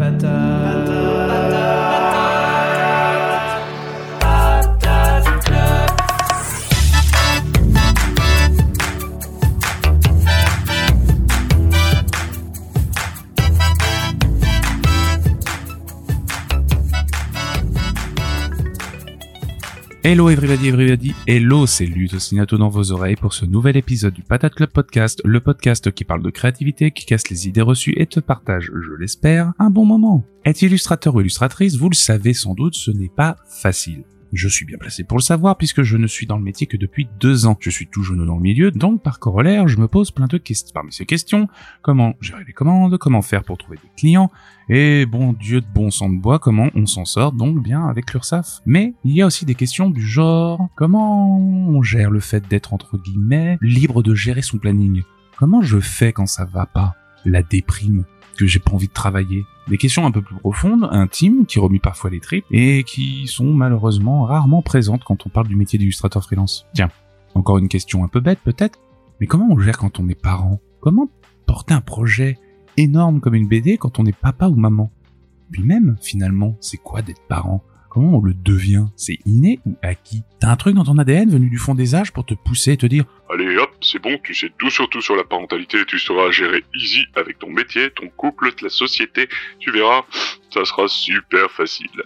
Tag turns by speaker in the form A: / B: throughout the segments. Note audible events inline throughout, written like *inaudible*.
A: better. better. Hello everybody, everybody, hello, c'est Ludosinato dans vos oreilles pour ce nouvel épisode du Patate Club Podcast, le podcast qui parle de créativité, qui casse les idées reçues et te partage, je l'espère, un bon moment. Être illustrateur ou illustratrice, vous le savez sans doute, ce n'est pas facile. Je suis bien placé pour le savoir puisque je ne suis dans le métier que depuis deux ans. Je suis tout jeune dans le milieu, donc par corollaire, je me pose plein de questions. Parmi ces questions, comment gérer les commandes, comment faire pour trouver des clients, et bon Dieu de bon sang de bois, comment on s'en sort donc bien avec l'URSAF. Mais il y a aussi des questions du genre, comment on gère le fait d'être entre guillemets libre de gérer son planning? Comment je fais quand ça va pas? La déprime que j'ai pas envie de travailler. Des questions un peu plus profondes, intimes, qui remuent parfois les tripes, et qui sont malheureusement rarement présentes quand on parle du métier d'illustrateur freelance. Tiens, encore une question un peu bête peut-être, mais comment on gère quand on est parent? Comment porter un projet énorme comme une BD quand on est papa ou maman? Puis même, finalement, c'est quoi d'être parent? Comment on le devient? C'est inné ou acquis? T'as un truc dans ton ADN venu du fond des âges pour te pousser et te dire
B: Allez hop, c'est bon, tu sais tout surtout sur la parentalité, tu sauras gérer easy avec ton métier, ton couple, la société, tu verras, ça sera super facile.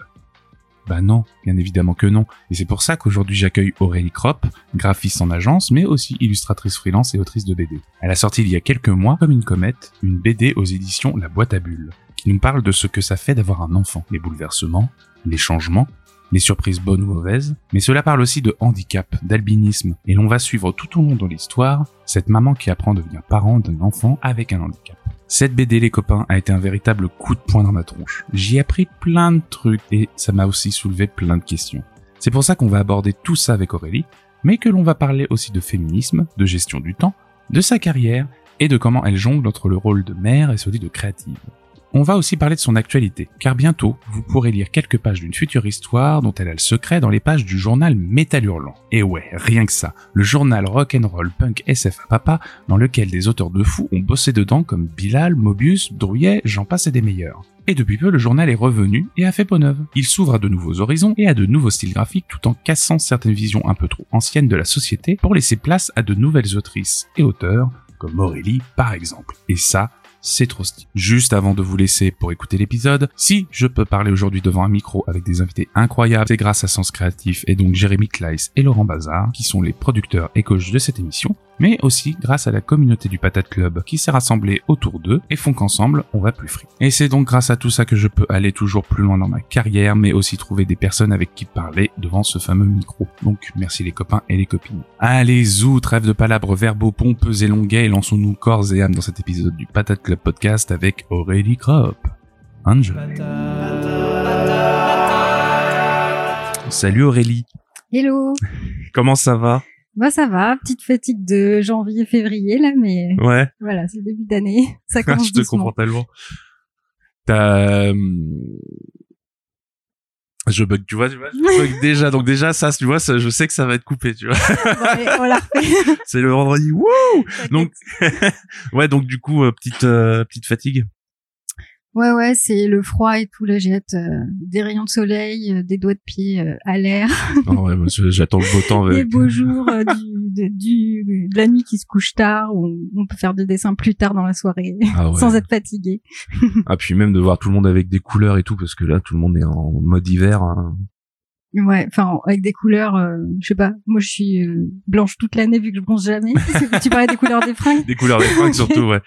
A: Bah non, bien évidemment que non. Et c'est pour ça qu'aujourd'hui j'accueille Aurélie Kropp, graphiste en agence, mais aussi illustratrice freelance et autrice de BD. Elle a sorti il y a quelques mois, comme une comète, une BD aux éditions La Boîte à Bulles, qui nous parle de ce que ça fait d'avoir un enfant, les bouleversements, les changements, les surprises bonnes ou mauvaises, mais cela parle aussi de handicap, d'albinisme, et l'on va suivre tout au long de l'histoire cette maman qui apprend à devenir parent d'un enfant avec un handicap. Cette BD les copains a été un véritable coup de poing dans ma tronche. J'y ai appris plein de trucs et ça m'a aussi soulevé plein de questions. C'est pour ça qu'on va aborder tout ça avec Aurélie, mais que l'on va parler aussi de féminisme, de gestion du temps, de sa carrière et de comment elle jongle entre le rôle de mère et celui de créative. On va aussi parler de son actualité, car bientôt, vous pourrez lire quelques pages d'une future histoire dont elle a le secret dans les pages du journal Métal Hurlant. Et ouais, rien que ça, le journal rock'n'roll punk SF à papa, dans lequel des auteurs de fous ont bossé dedans comme Bilal, Mobius, Drouillet, j'en passe et des meilleurs. Et depuis peu, le journal est revenu et a fait peau neuve. Il s'ouvre à de nouveaux horizons et à de nouveaux styles graphiques tout en cassant certaines visions un peu trop anciennes de la société pour laisser place à de nouvelles autrices et auteurs, comme Aurélie par exemple. Et ça, c'est trop stylé. Juste avant de vous laisser pour écouter l'épisode, si je peux parler aujourd'hui devant un micro avec des invités incroyables, c'est grâce à Sens Créatif et donc Jérémy Kleiss et Laurent Bazar, qui sont les producteurs et coachs de cette émission, mais aussi grâce à la communauté du Patate Club qui s'est rassemblée autour d'eux et font qu'ensemble on va plus free. Et c'est donc grâce à tout ça que je peux aller toujours plus loin dans ma carrière, mais aussi trouver des personnes avec qui parler devant ce fameux micro. Donc merci les copains et les copines. Allez zou, trêve de palabres verbaux pompeux et longuets et lançons-nous corps et âme dans cet épisode du Patate Club podcast avec Aurélie Kropp. Enjoy. Salut Aurélie.
C: Hello.
A: Comment ça va?
C: Bah ça va, petite fatigue de janvier-février là, mais
A: Ouais.
C: voilà, c'est le début d'année. *laughs* Ça commence
A: je te
C: doucement.
A: comprends tellement. T'as... euh, Je bug, tu vois, tu vois, je *laughs* bug déjà. Donc déjà, ça, tu vois, ça, je sais que ça va être coupé, tu vois.
C: Bon, refait. *laughs*
A: C'est le vendredi, wouh Donc, ouais, donc du coup, euh, petite euh, petite fatigue.
C: Ouais, ouais, c'est le froid et tout. Là, j'ai hâte euh, des rayons de soleil, euh, des doigts de pied euh, à l'air,
A: Non, ouais, j'attends le beau temps. *laughs*
C: des beaux jours, euh, du, de, du, de la nuit qui se couche tard, où on peut faire des dessins plus tard dans la soirée,
A: Ah ouais. *laughs*
C: sans être fatigué.
A: Ah puis même de voir tout le monde avec des couleurs et tout, parce que là, tout le monde est en mode hiver. hein.
C: Ouais, enfin, avec des couleurs, euh, je sais pas, moi je suis euh, blanche toute l'année vu que je bronze jamais. *laughs* tu parlais des couleurs des fringues
A: Des couleurs des fringues *laughs* surtout, ouais.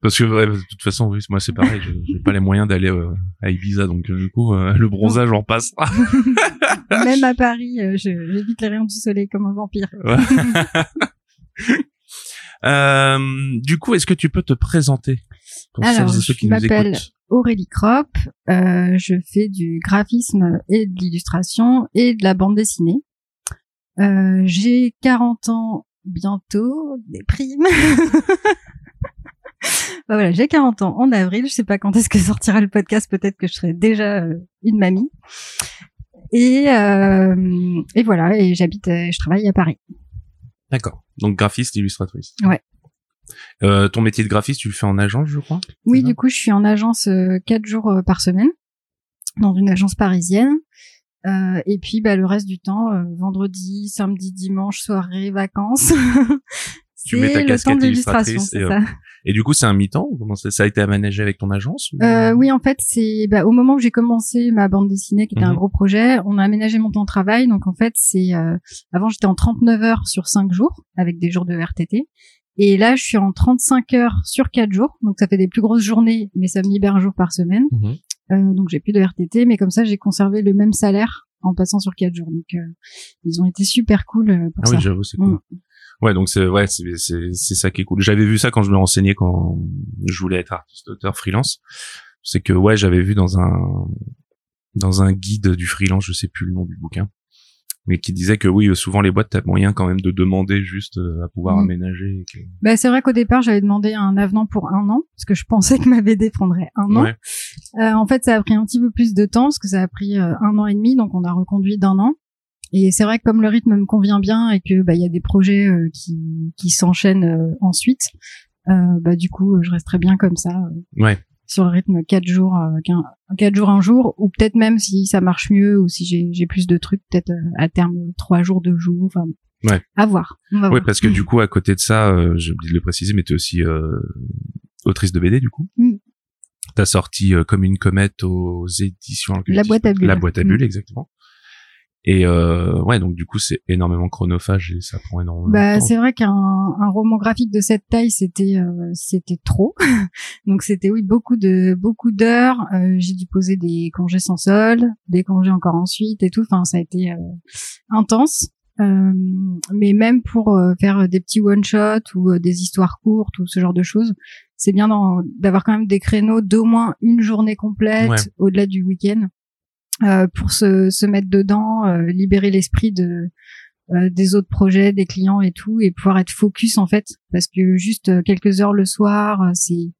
A: Parce que ouais, de toute façon, oui, moi c'est pareil. je- J'ai pas les moyens d'aller euh, à Ibiza, donc euh, du coup, le bronzage en passe. *laughs*
C: Même à Paris, j'évite les rayons du soleil comme un vampire.
A: Ouais. Euh, du coup, est-ce que tu peux te présenter? Pour
C: Alors,
A: celles et ceux
C: je
A: nous
C: m'appelle
A: écoutent
C: Aurélie Kropp, euh, je fais du graphisme et de l'illustration et de la bande dessinée. Euh, j'ai 40 ans bientôt, des primes. *laughs* Bah voilà, j'ai 40 ans en avril, je sais pas quand est-ce que sortira le podcast, peut-être que je serai déjà euh, une mamie. Et, euh, et voilà, et j'habite, euh, je travaille à Paris.
A: D'accord. Donc graphiste, illustratrice.
C: Ouais.
A: Euh, ton métier de graphiste, tu le fais en agence, je crois?
C: Oui, du coup, je suis en agence euh, quatre jours euh, par semaine, dans une agence parisienne. Euh, et puis, bah, le reste du temps, euh, vendredi, samedi, dimanche, soirée, vacances. *laughs*
A: Tu mets ta
C: le temps
A: casquette
C: de l'illustration, c'est
A: et,
C: ça.
A: Et du coup, c'est un mi-temps? Comment ça, ça a été aménagé avec ton agence ou-
C: Euh, oui, en fait, c'est bah, au moment où j'ai commencé ma bande dessinée, qui était un
A: Mhm.
C: gros projet, on a aménagé mon temps de travail. Donc en fait, c'est euh, avant j'étais en 39 heures sur 5 jours avec des jours de RTT, et là je suis en 35 heures sur 4 jours. Donc ça fait des plus grosses journées, mais ça me libère un jour par semaine.
A: Mhm.
C: Euh, donc j'ai plus de RTT, mais comme ça j'ai conservé le même salaire en passant sur 4 jours. Donc euh, ils ont été super cool euh, pour
A: Ah
C: ça.
A: oui, j'avoue, c'est cool.
C: Mm.
A: Ouais, donc c'est ouais, c'est c'est c'est ça qui est cool. J'avais vu ça quand je me renseignais quand je voulais être artiste auteur freelance. C'est que ouais, j'avais vu dans un dans un guide du freelance, je sais plus le nom du bouquin, mais qui disait que oui, souvent les boîtes t'as moyen quand même de demander juste euh, à pouvoir
C: Mm.
A: aménager. que-
C: Bah, c'est vrai qu'au départ j'avais demandé un avenant pour un an parce que je pensais que ma BD prendrait un an.
A: Ouais.
C: Euh, en fait, ça a pris un petit peu plus de temps parce que ça a pris euh, un an et demi, donc on a reconduit d'un an. Et c'est vrai que comme le rythme me convient bien et que bah il y a des projets euh, qui qui s'enchaînent euh, ensuite, euh, bah du coup je resterai bien comme ça euh,
A: Ouais.
C: Sur le rythme quatre jours, euh, qu'un- quatre jours un jour, ou peut-être même si ça marche mieux ou si j'ai j'ai plus de trucs, peut-être euh, à terme trois jours, deux jours, enfin
A: Ouais.
C: à voir. On va
A: Ouais,
C: voir.
A: parce que du coup, à côté de ça, euh, j'ai oublié de le préciser, mais t'es aussi euh, autrice de BD, du coup.
C: Mm.
A: T'as sorti euh, comme une comète aux éditions.
C: La boîte à bulles.
A: La boîte à
C: Mm.
A: bulles, exactement. Et euh, ouais, donc du coup, c'est énormément chronophage et ça prend énormément
C: Bah,
A: de temps.
C: c'est vrai qu'un un roman graphique de cette taille, c'était euh, c'était trop. *laughs* Donc c'était oui beaucoup de beaucoup d'heures. Euh, j'ai dû poser des congés sans solde, des congés encore ensuite et tout. Enfin, ça a été euh, intense. Euh, mais même pour euh, faire des petits one shot ou des histoires courtes ou ce genre de choses, c'est bien d'avoir quand même des créneaux d'au moins une journée complète
A: Ouais.
C: au-delà du week-end pour se, se mettre dedans, euh, libérer l'esprit de euh, des autres projets, des clients et tout, et pouvoir être focus en fait, parce que juste euh, quelques heures le soir, euh, c'est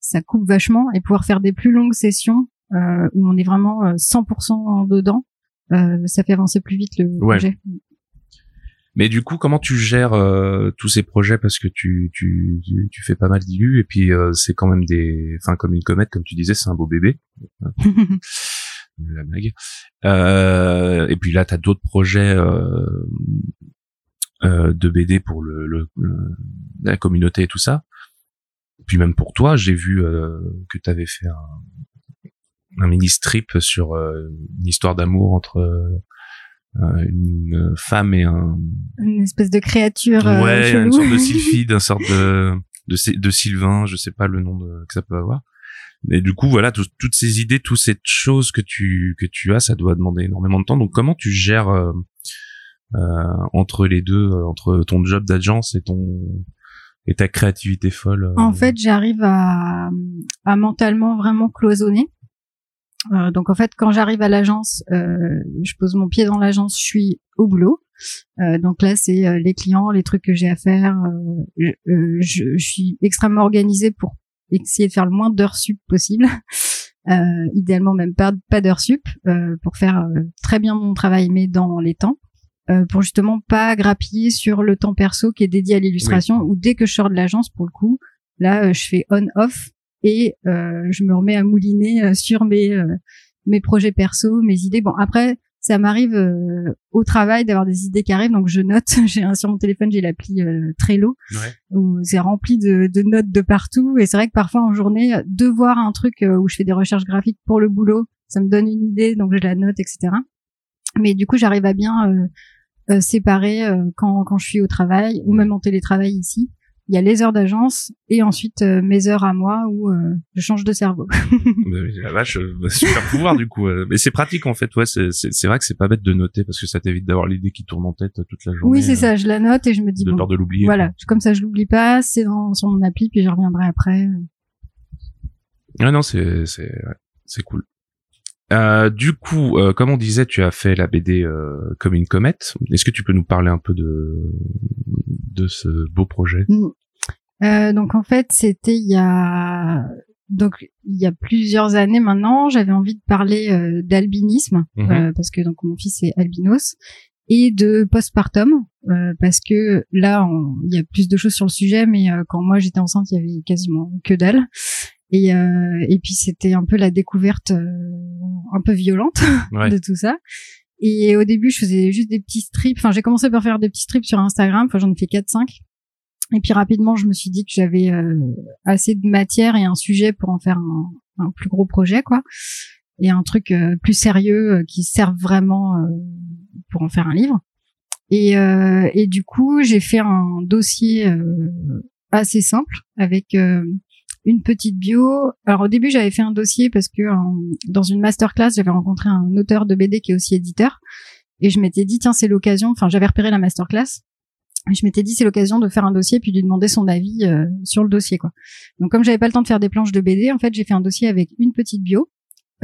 C: ça coupe vachement, et pouvoir faire des plus longues sessions euh, où on est vraiment euh, 100% dedans, euh, ça fait avancer plus vite le
A: Ouais.
C: projet.
A: Mais du coup, comment tu gères euh, tous ces projets? Parce que tu tu tu, tu fais pas mal d'illus et puis euh, c'est quand même des, enfin comme une comète, comme tu disais, c'est un beau bébé. *laughs* la blague. Euh, et puis là, t'as d'autres projets euh, euh, de BD pour le, le- le- la communauté et tout ça. Puis même pour toi, j'ai vu euh, que t'avais fait un, un mini strip sur euh, une histoire d'amour entre une femme et un
C: Une espèce de créature
A: ouais, une sorte de *laughs* sylphide, une sorte de de, Sy- de Sylvain, je sais pas le nom de, que ça peut avoir. Mais du coup, voilà, tout- toutes ces idées, toutes ces choses que tu que tu as, ça doit demander énormément de temps. Donc, comment tu gères euh, euh, entre les deux, euh, entre ton job d'agence et ton et ta créativité folle euh,
C: En fait, j'arrive à, à mentalement vraiment cloisonner. Euh, donc en fait, quand j'arrive à l'agence, je pose mon pied dans l'agence, je suis au boulot. Euh, donc là, c'est euh, les clients, les trucs que j'ai à faire. euh, je- je suis extrêmement organisée pour essayer de faire le moins d'heures sup possible. *laughs* Euh, idéalement même pas, pas d'heures sup euh, pour faire euh, très bien mon travail, mais dans les temps. Euh, pour justement pas grappiller sur le temps perso qui est dédié à l'illustration ou dès que je sors de l'agence pour le coup là euh, je fais on off et euh, je me remets à mouliner euh, sur mes euh, mes projets perso mes idées bon après ça m'arrive euh, au travail d'avoir des idées qui arrivent. Donc je note *laughs* j'ai un sur mon téléphone j'ai l'appli euh, Trello
A: Ouais.
C: où c'est rempli de, de notes de partout. Et c'est vrai que parfois en journée de voir un truc euh, où je fais des recherches graphiques pour le boulot ça me donne une idée donc je la note etc mais du coup j'arrive à bien euh, euh, séparer euh, quand, quand je suis au travail ou même en télétravail ici il y a les heures d'agence et ensuite euh, mes heures à moi où euh, je change de cerveau *laughs*
A: la vache, euh, super pouvoir du coup. euh. Mais c'est pratique en fait. Ouais, c'est vrai que c'est pas bête de noter parce que ça t'évite d'avoir l'idée qui tourne en tête euh, toute la journée.
C: oui c'est ça je la note et je me dis
A: De
C: bon
A: peur de l'oublier.
C: voilà comme ça je l'oublie pas c'est dans sur mon appli puis je reviendrai après
A: Ouais, non, c'est c'est ouais, c'est cool. Euh, du coup, euh, comme on disait, tu as fait la BD euh, comme une comète. Est-ce que tu peux nous parler un peu de de ce beau projet?
C: Euh, donc en fait, c'était il y a donc il y a plusieurs années maintenant, j'avais envie de parler euh, d'albinisme
A: Mhm.
C: euh, parce que donc mon fils est albinos et de postpartum euh, parce que là, il y a plus de choses sur le sujet, mais euh, quand moi j'étais enceinte, il y avait quasiment que dalle. Et, et puis c'était un peu la découverte un peu violente *laughs* de tout ça. Et au début, je faisais juste des petits strips. Enfin, j'ai commencé par faire des petits strips sur Instagram. Enfin, j'en ai fait 4-5. Et puis rapidement, je me suis dit que j'avais assez de matière et un sujet pour en faire un, un plus gros projet, quoi et un truc euh, plus sérieux euh, qui serve vraiment euh, pour en faire un livre. Et, et du coup, j'ai fait un dossier assez simple avec une petite bio. Alors au début, j'avais fait un dossier parce que dans une masterclass, j'avais rencontré un auteur de BD qui est aussi éditeur, et je m'étais dit tiens c'est l'occasion. Enfin, j'avais repéré la masterclass. Je m'étais dit c'est l'occasion de faire un dossier puis de lui demander son avis sur le dossier quoi. Donc comme j'avais pas le temps de faire des planches de BD, en fait j'ai fait un dossier avec une petite bio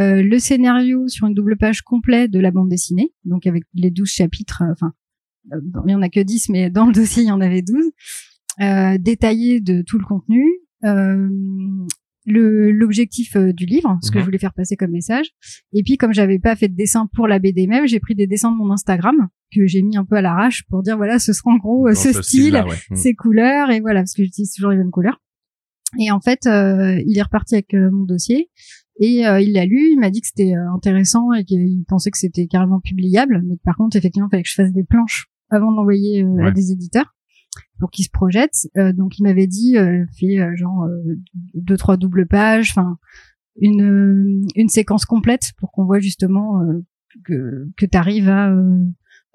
C: euh, le scénario sur une double page complète de la bande dessinée, donc avec les 12 chapitres, euh, enfin, euh, il y en a que 10, mais dans le *laughs* dossier, il y en avait 12, euh, détaillé de tout le contenu, l'objectif du livre, ce que mhm. je voulais faire passer comme message. Et puis, comme j'avais pas fait de dessin pour la BD même, j'ai pris des dessins de mon Instagram que j'ai mis un peu à l'arrache pour dire voilà, ce sera en gros ce, style, mhm. ces couleurs et voilà parce que j'utilise toujours les mêmes couleurs. Et en fait, il est reparti avec mon dossier. Et euh, il l'a lu, il m'a dit que c'était euh, intéressant et qu'il pensait que c'était carrément publiable. Mais par contre, effectivement, il fallait que je fasse des planches avant de l'envoyer euh, à des éditeurs pour qu'ils se projettent. donc il m'avait dit, fait genre deux trois doubles pages, enfin une une séquence complète pour qu'on voit justement que que t'arrives à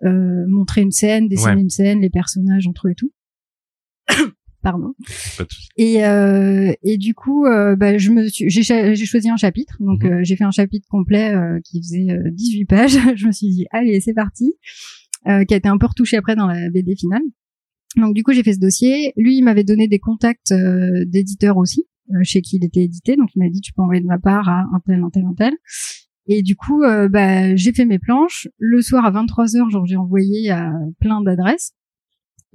C: montrer une scène, dessiner une scène, les personnages entre eux et tout *coughs* pardon. Et euh, et du coup, euh, bah, je me suis, j'ai, j'ai choisi un chapitre, donc mhm. euh, j'ai fait un chapitre complet euh, qui faisait 18 pages. *laughs* je me suis dit allez c'est parti, qui a été un peu retouché après dans la BD finale. Donc du coup j'ai fait ce dossier. Lui il m'avait donné des contacts d'éditeurs aussi chez qui il était édité, donc il m'a dit tu peux envoyer de ma part à un tel, un tel, un tel. Et du coup, bah, j'ai fait mes planches. Le soir à 23h, genre j'ai envoyé à plein d'adresses.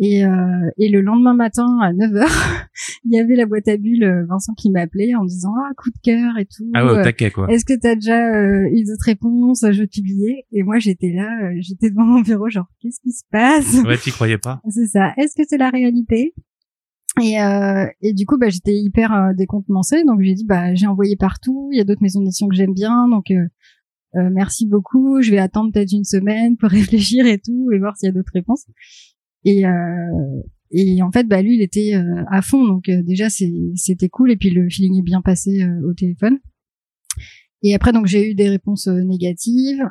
C: Et, euh, et le lendemain matin à 9h, *laughs* il y avait la boîte à bulles euh, Vincent qui m'appelait en disant ah coup de cœur et tout.
A: Ah ouais, taquet quoi.
C: Est-ce que t'as déjà euh, eu d'autres réponses Je publier. Et moi j'étais là, euh, j'étais devant mon bureau genre qu'est-ce qui se passe?
A: Ouais, t'y croyais pas.
C: C'est ça. Est-ce que c'est la réalité? Et, euh, et du coup, bah, j'étais hyper euh, décontenancée, donc j'ai dit bah j'ai envoyé partout. Il y a d'autres maisons d'édition que j'aime bien, donc euh, merci beaucoup. Je vais attendre peut-être une semaine pour *laughs* réfléchir et tout et voir s'il y a d'autres réponses. Et, euh, et en fait, bah, lui, il était euh, à fond. Donc euh, déjà, c'était cool. Et puis le feeling est bien passé au téléphone. Et après, donc j'ai eu des réponses négatives.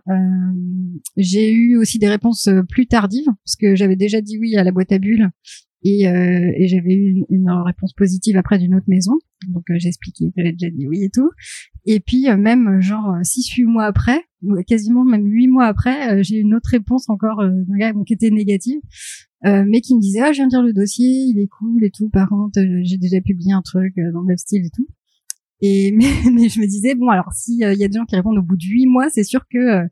C: j'ai eu aussi des réponses plus tardives parce que j'avais déjà dit oui à la boîte à bulles et, euh, et j'avais eu une, réponse positive après d'une autre maison. Donc euh, j'ai expliqué j'avais déjà dit oui et tout. Et puis euh, même genre six huit mois après, quasiment même huit mois après, j'ai une autre réponse encore d'un gars qui était négative, mais qui me disait ah je viens de lire le dossier, il est cool et tout. Par contre j'ai déjà publié un truc dans le même style et tout. Et *laughs* mais, mais je me disais bon alors s'il y a des gens qui répondent au bout de huit mois, c'est sûr que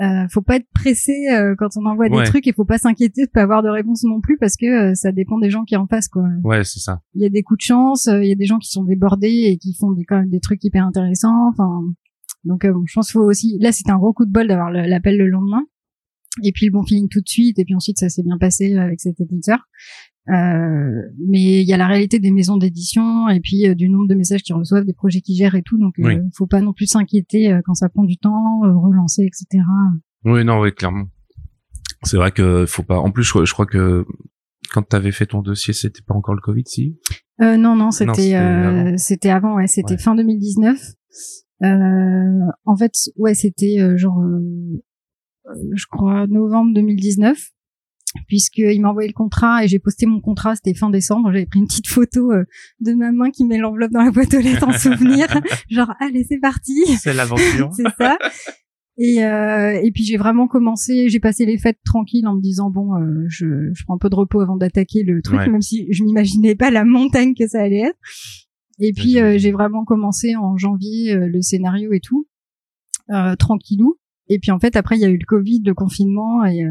C: euh, faut pas être pressé euh, quand on envoie des trucs et faut pas s'inquiéter de pas avoir de réponse non plus parce que euh, ça dépend des gens qui en face quoi.
A: Ouais, c'est ça.
C: Il y a des coups de chance, euh, il y a des gens qui sont débordés et qui font des, quand même des trucs hyper intéressants. Enfin, donc bon, je pense faut aussi. Là, c'était un gros coup de bol d'avoir l'appel le lendemain et puis le bon feeling tout de suite et puis ensuite ça s'est bien passé avec cet éditeur. Euh, mais il y a la réalité des maisons d'édition et puis euh, du nombre de messages qu'ils reçoivent, des projets qu'ils gèrent et tout. Donc, euh, faut pas non plus s'inquiéter quand ça prend du temps, relancer, etc.
A: Oui, non, oui, clairement. C'est vrai que faut pas. En plus, je, crois que quand tu avais fait ton dossier, c'était pas encore le Covid, si?
C: Euh, Non, non, c'était c'était avant. ouais, c'était fin 2019. en fait, ouais, c'était genre, je crois novembre 2019 puisqu'il m'a envoyé le contrat et j'ai posté mon contrat, c'était fin décembre, j'avais pris une petite photo euh, de ma main qui met l'enveloppe dans la boîte aux lettres en *laughs* souvenir, genre allez c'est parti.
A: C'est l'aventure. *laughs*
C: c'est ça. Et, euh, et puis j'ai vraiment commencé, j'ai passé les fêtes tranquilles en me disant bon, euh, je, je prends un peu de repos avant d'attaquer le truc, même si je m'imaginais pas la montagne que ça allait être. Et puis euh, j'ai vraiment commencé en janvier le scénario et tout, tranquillou. Et puis en fait après il y a eu le Covid, le confinement et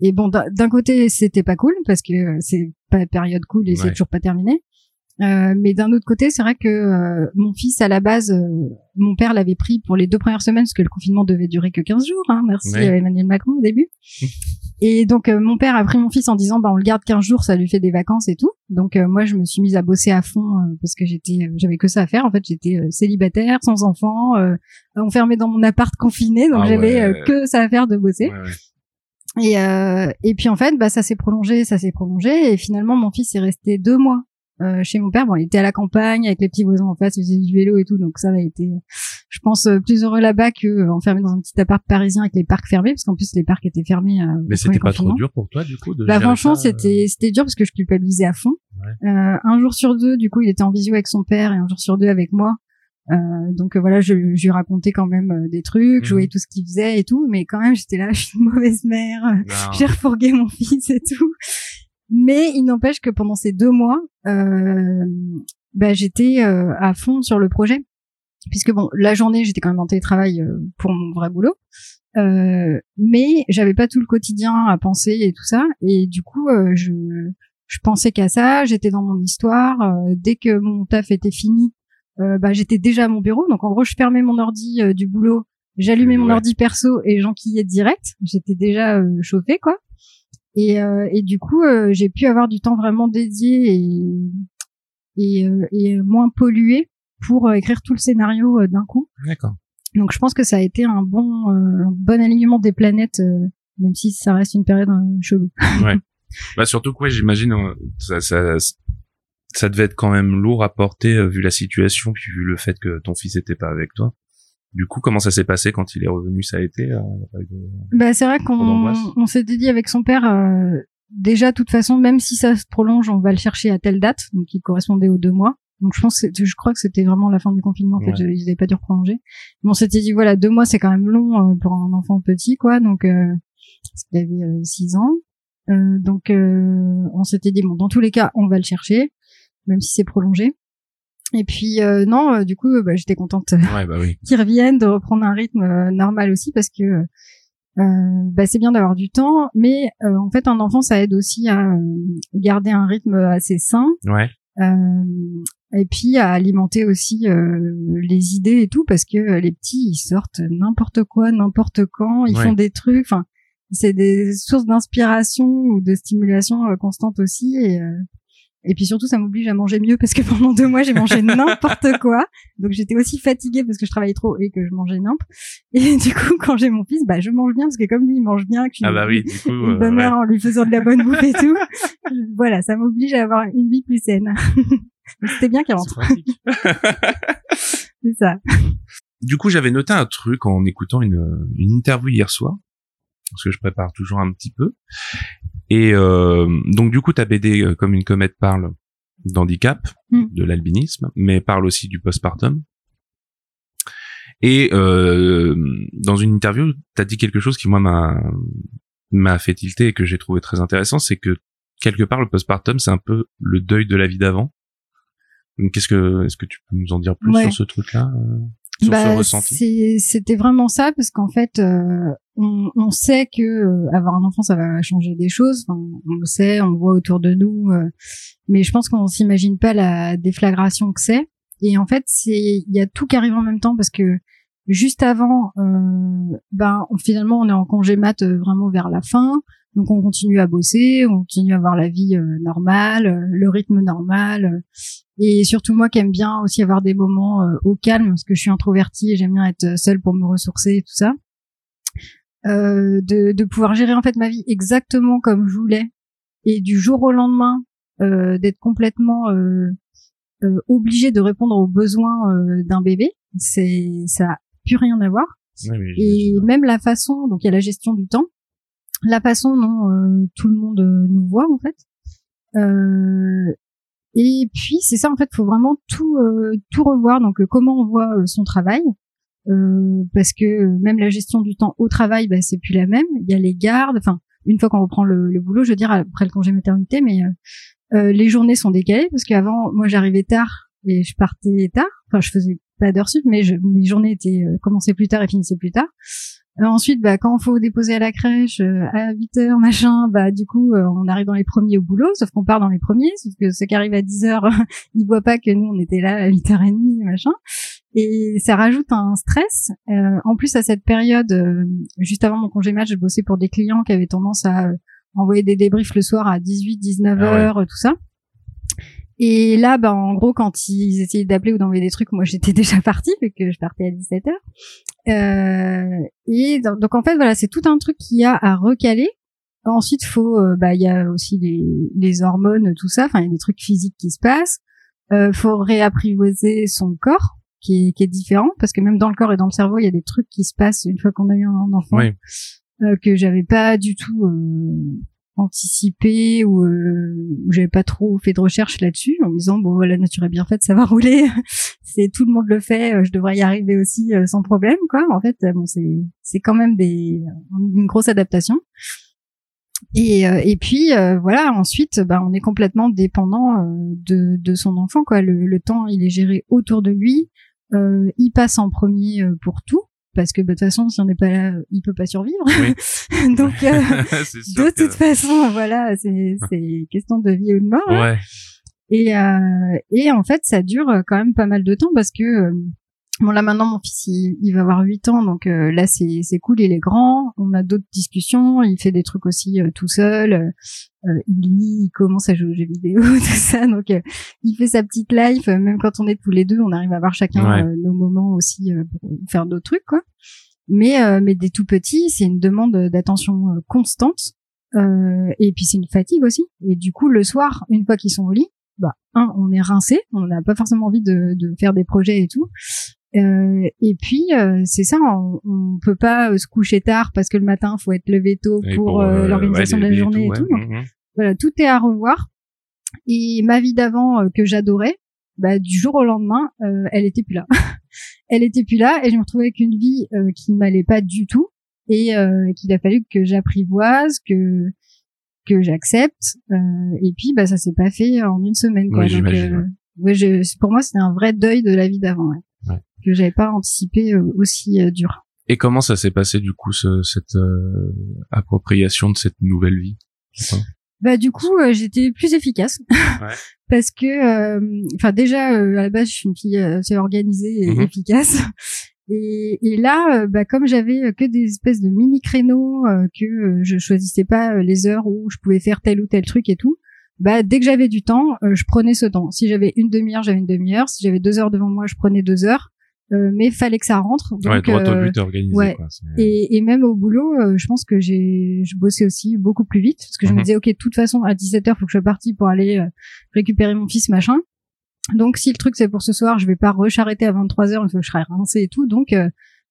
C: et bon, d'un côté, c'était pas cool parce que c'est pas période cool et c'est toujours pas terminé. Euh, mais d'un autre côté, c'est vrai que euh, mon fils, à la base, euh, mon père l'avait pris pour les deux premières semaines, parce que le confinement devait durer que 15 jours. Hein, merci
A: Ouais.
C: à Emmanuel Macron au début. *laughs* et donc, euh, mon père a pris mon fils en disant, bah, on le garde 15 jours, ça lui fait des vacances et tout. Donc, euh, moi, je me suis mise à bosser à fond euh, parce que j'étais, j'avais que ça à faire. En fait, j'étais euh, célibataire, sans enfant, euh, enfermée dans mon appart confiné, donc
A: Ah
C: j'avais
A: ouais.
C: euh, que ça à faire de bosser.
A: Ouais.
C: Et, euh, et puis en fait, bah, ça s'est prolongé, ça s'est prolongé, et finalement mon fils est resté deux mois euh, chez mon père. Bon, il était à la campagne avec les petits voisins en face, il faisait du vélo et tout, donc ça a été, je pense, euh, plus heureux là-bas que euh, enfermé dans un petit appart parisien avec les parcs fermés, parce qu'en plus les parcs étaient fermés. euh,
A: Mais c'était pas trop dur pour toi, du coup, de
C: Bah franchement, c'était c'était dur parce que je culpabilisais à fond.
A: Ouais.
C: Euh, un jour sur deux, du coup, il était en visio avec son père et un jour sur deux avec moi. Euh, donc euh, voilà, je, je lui racontais quand même euh, des trucs, je
A: Mhm.
C: voyais tout ce qu'il faisait et tout, mais quand même j'étais là, *laughs* je suis une mauvaise mère, j'ai refourgué mon fils et tout. Mais il n'empêche que pendant ces deux mois, euh, bah, j'étais euh, à fond sur le projet, puisque bon, la journée j'étais quand même en télétravail euh, pour mon vrai boulot, euh, mais j'avais pas tout le quotidien à penser et tout ça, et du coup euh, je je pensais qu'à ça, j'étais dans mon histoire. euh, dès que mon taf était fini, euh, bah, j'étais déjà à mon bureau. Donc en gros, je fermais mon ordi du boulot, j'allumais mon
A: Ouais.
C: ordi perso et j'enquillais direct. J'étais déjà euh, chauffée, quoi. Et, euh, et du coup, euh, j'ai pu avoir du temps vraiment dédié et, et, euh, et moins pollué pour euh, écrire tout le scénario euh, d'un coup.
A: D'accord.
C: Donc je pense que ça a été un bon, euh, un bon alignement des planètes, euh, même si ça reste une période euh, chelou. *laughs*
A: Bah surtout quoi, j'imagine euh, ça, ça ça devait être quand même lourd à porter vu la situation puis vu le fait que ton fils était pas avec toi. Du coup, comment ça s'est passé quand il est revenu Ça a été euh,
C: Bah, c'est vrai qu'on on s'était dit avec son père, euh, déjà, de toute façon, même si ça se prolonge, on va le chercher à telle date, donc il correspondait aux deux mois. Donc je pense, que- je crois que c'était vraiment la fin du confinement. En fait,
A: Ouais.
C: ils n'avaient pas dû prolonger. Mais on s'était dit voilà, deux mois, c'est quand même long euh, pour un enfant petit, quoi. Donc euh, parce qu'il avait euh, six ans. Donc on s'était dit bon, dans tous les cas, on va le chercher, même si c'est prolongé. Et puis euh, non, euh, du coup, euh, bah, j'étais contente
A: Ouais, bah oui. *laughs*
C: qui reviennent, de reprendre un rythme euh, normal aussi parce que euh, bah, c'est bien d'avoir du temps, mais euh, en fait un enfant ça aide aussi à euh, garder un rythme assez sain
A: Ouais.
C: euh, et puis à alimenter aussi euh, les idées et tout parce que euh, les petits ils sortent n'importe quoi, n'importe quand, ils
A: Ouais.
C: font des trucs, enfin c'est des sources d'inspiration ou de stimulation euh, constante aussi et euh, et puis surtout, ça m'oblige à manger mieux parce que pendant deux mois, j'ai mangé n'importe *laughs* quoi. Donc j'étais aussi fatiguée parce que je travaillais trop et que je mangeais n'importe. Et *laughs* du coup, quand j'ai mon fils, bah je mange bien parce que comme lui, il mange bien, que je suis
A: Ah bah oui, du coup.
C: une
A: euh,
C: bonne
A: ouais.
C: mère en lui faisant de la bonne bouffe et tout. *laughs* voilà, ça m'oblige à avoir une vie plus saine. C'était bien qu'il
A: C'est
C: rentre, c'est ça.
A: Du coup, j'avais noté un truc en écoutant une, une interview hier soir, parce que je prépare toujours un petit peu. Et euh, donc, du coup, ta BD euh, comme une comète parle d'handicap,
C: Mm.
A: de l'albinisme, mais parle aussi du postpartum. Et euh, dans une interview, t'as dit quelque chose qui moi m'a m'a fait tilter et que j'ai trouvé très intéressant, c'est que quelque part le postpartum c'est un peu le deuil de la vie d'avant. Qu'est-ce que est-ce que tu peux nous en dire plus
C: Ouais.
A: sur ce truc-là, euh, sur ce ressenti?
C: c'est- c'était vraiment ça parce qu'en fait, euh, on, on sait que euh, avoir un enfant, ça va changer des choses. On le sait, on le voit autour de nous, euh, mais je pense qu'on s'imagine pas la déflagration que c'est. Et en fait, c'est il y a tout qui arrive en même temps parce que juste avant, euh, ben finalement, on est en congé mat euh, vraiment vers la fin. Donc on continue à bosser, on continue à avoir la vie euh, normale, le rythme normal. et surtout moi qui aime bien aussi avoir des moments au calme, parce que je suis introvertie et j'aime bien être seule pour me ressourcer et tout ça. Euh, de, de pouvoir gérer en fait ma vie exactement comme je voulais et du jour au lendemain euh, d'être complètement euh, euh, obligée de répondre aux besoins euh, d'un bébé, c'est ça a plus rien à voir.
A: Oui, oui,
C: Et même la façon, donc il y a la gestion du temps, la façon dont euh, tout le monde nous voit en fait. Euh, et puis c'est ça en fait, faut vraiment tout euh, tout revoir. Donc comment on voit son travail, euh, parce que euh, même la gestion du temps au travail, bah, c'est plus la même. Il y a les gardes, enfin une fois qu'on reprend le, le boulot, je veux dire après le congé maternité, mais euh, euh, les journées sont décalées parce qu'avant moi j'arrivais tard et je partais tard. Enfin je faisais pas d'heures sup, mais je, mes journées étaient euh, commençaient plus tard et finissaient plus tard. Euh, ensuite, bah, quand faut déposer à la crèche euh, à 8 heures, machin, bah du coup, on arrive dans les premiers au boulot, sauf qu'on part dans les premiers, sauf que ceux qui arrivent à 10 heures, *laughs* ils voient pas que nous on était là à 8h30, machin. Et ça rajoute un stress. en plus, à cette période, juste avant mon congé match, je bossais pour des clients qui avaient tendance à envoyer des débriefs le soir à 18, 19 ah heures, tout ça. Et là, bah, en gros, quand ils essayaient d'appeler ou d'envoyer des trucs, moi, *laughs* j'étais déjà partie, vu que je partais à 17 heures. Euh, et donc, en fait, voilà, c'est tout un truc qu'il y a à recaler. Ensuite, faut, euh, bah, il y a aussi les, les hormones, tout ça. Enfin, il y a des trucs physiques qui se passent. Euh, faut réapprivoiser son corps, qui est, qui est différent, parce que même dans le corps et dans le cerveau, il y a des trucs qui se passent une fois qu'on a eu un enfant. Oui. Euh, que j'avais pas du tout euh, anticipé ou euh, j'avais pas trop fait de recherche là-dessus en me disant bon la nature est bien faite ça va rouler *laughs* c'est tout le monde le fait euh, je devrais y arriver aussi euh, sans problème quoi en fait bon c'est c'est quand même des une grosse adaptation et et puis voilà ensuite bah on est complètement dépendant de de son enfant quoi le, le temps il est géré autour de lui il passe en premier pour tout parce que bah, de toute façon si on n'est pas là il peut pas survivre *laughs* donc euh, *laughs* de toute façon voilà c'est c'est question de vie ou de mort hein. ouais. et euh, et en fait ça dure quand même pas mal de temps parce que euh, Bon là maintenant mon fils il, va avoir 8 ans donc euh, là c'est c'est cool il est grand. On a d'autres discussions il fait des trucs aussi euh, tout seul. Euh, il lit il commence à jouer aux jeux vidéo *laughs* tout ça donc il fait sa petite life. Même quand on est tous les deux on arrive à avoir chacun nos moments aussi pour faire d'autres trucs quoi. Mais mais des tout petits c'est une demande d'attention constante. Et puis c'est une fatigue aussi. Et du coup le soir une fois qu'ils sont au lit bah un on est rincé on n'a pas forcément envie de, de faire des projets et tout euh, et puis euh, c'est ça, on, on peut pas euh, se coucher tard parce que le matin faut être levé tôt pour, l'organisation de la journée et tout. Mhm. Voilà, tout est à revoir. Et ma vie d'avant que j'adorais, bah, du jour au lendemain, elle était plus là. *laughs* elle était plus là et je me retrouvais avec une vie qui m'allait pas du tout et qu'il a fallu que j'apprivoise, que que j'accepte. et puis bah ça s'est pas fait en une semaine. Quoi. Donc, ouais, je, pour moi c'était un vrai deuil de la vie d'avant. Ouais que j'avais pas anticipé euh, aussi euh, dur.
A: Et comment ça s'est passé du coup ce, cette euh, appropriation de cette nouvelle vie?
C: Bah du coup j'étais plus efficace ouais. *laughs* parce que enfin déjà à la base je suis une fille assez organisée et mhm. efficace *laughs* et, et là bah comme j'avais que des espèces de mini créneaux que je choisissais pas les heures où je pouvais faire tel ou tel truc et tout bah dès que j'avais du temps, je prenais ce temps. Si j'avais une demi-heure, j'avais une demi-heure. Si j'avais deux heures devant moi, je prenais deux heures. Euh, mais fallait que ça rentre.
A: Donc, ouais, droit au but organisé. Ouais. Quoi,
C: et, et, même au boulot, euh, je pense que j'ai, je bossais aussi beaucoup plus vite parce que je me mhm. disais, ok, de toute façon, à 17h, faut que je sois partie pour aller euh, récupérer mon fils, machin. Donc, si le truc c'est pour ce soir, je vais pas recharter à 23h, il faut que je serai rincée et tout. Donc,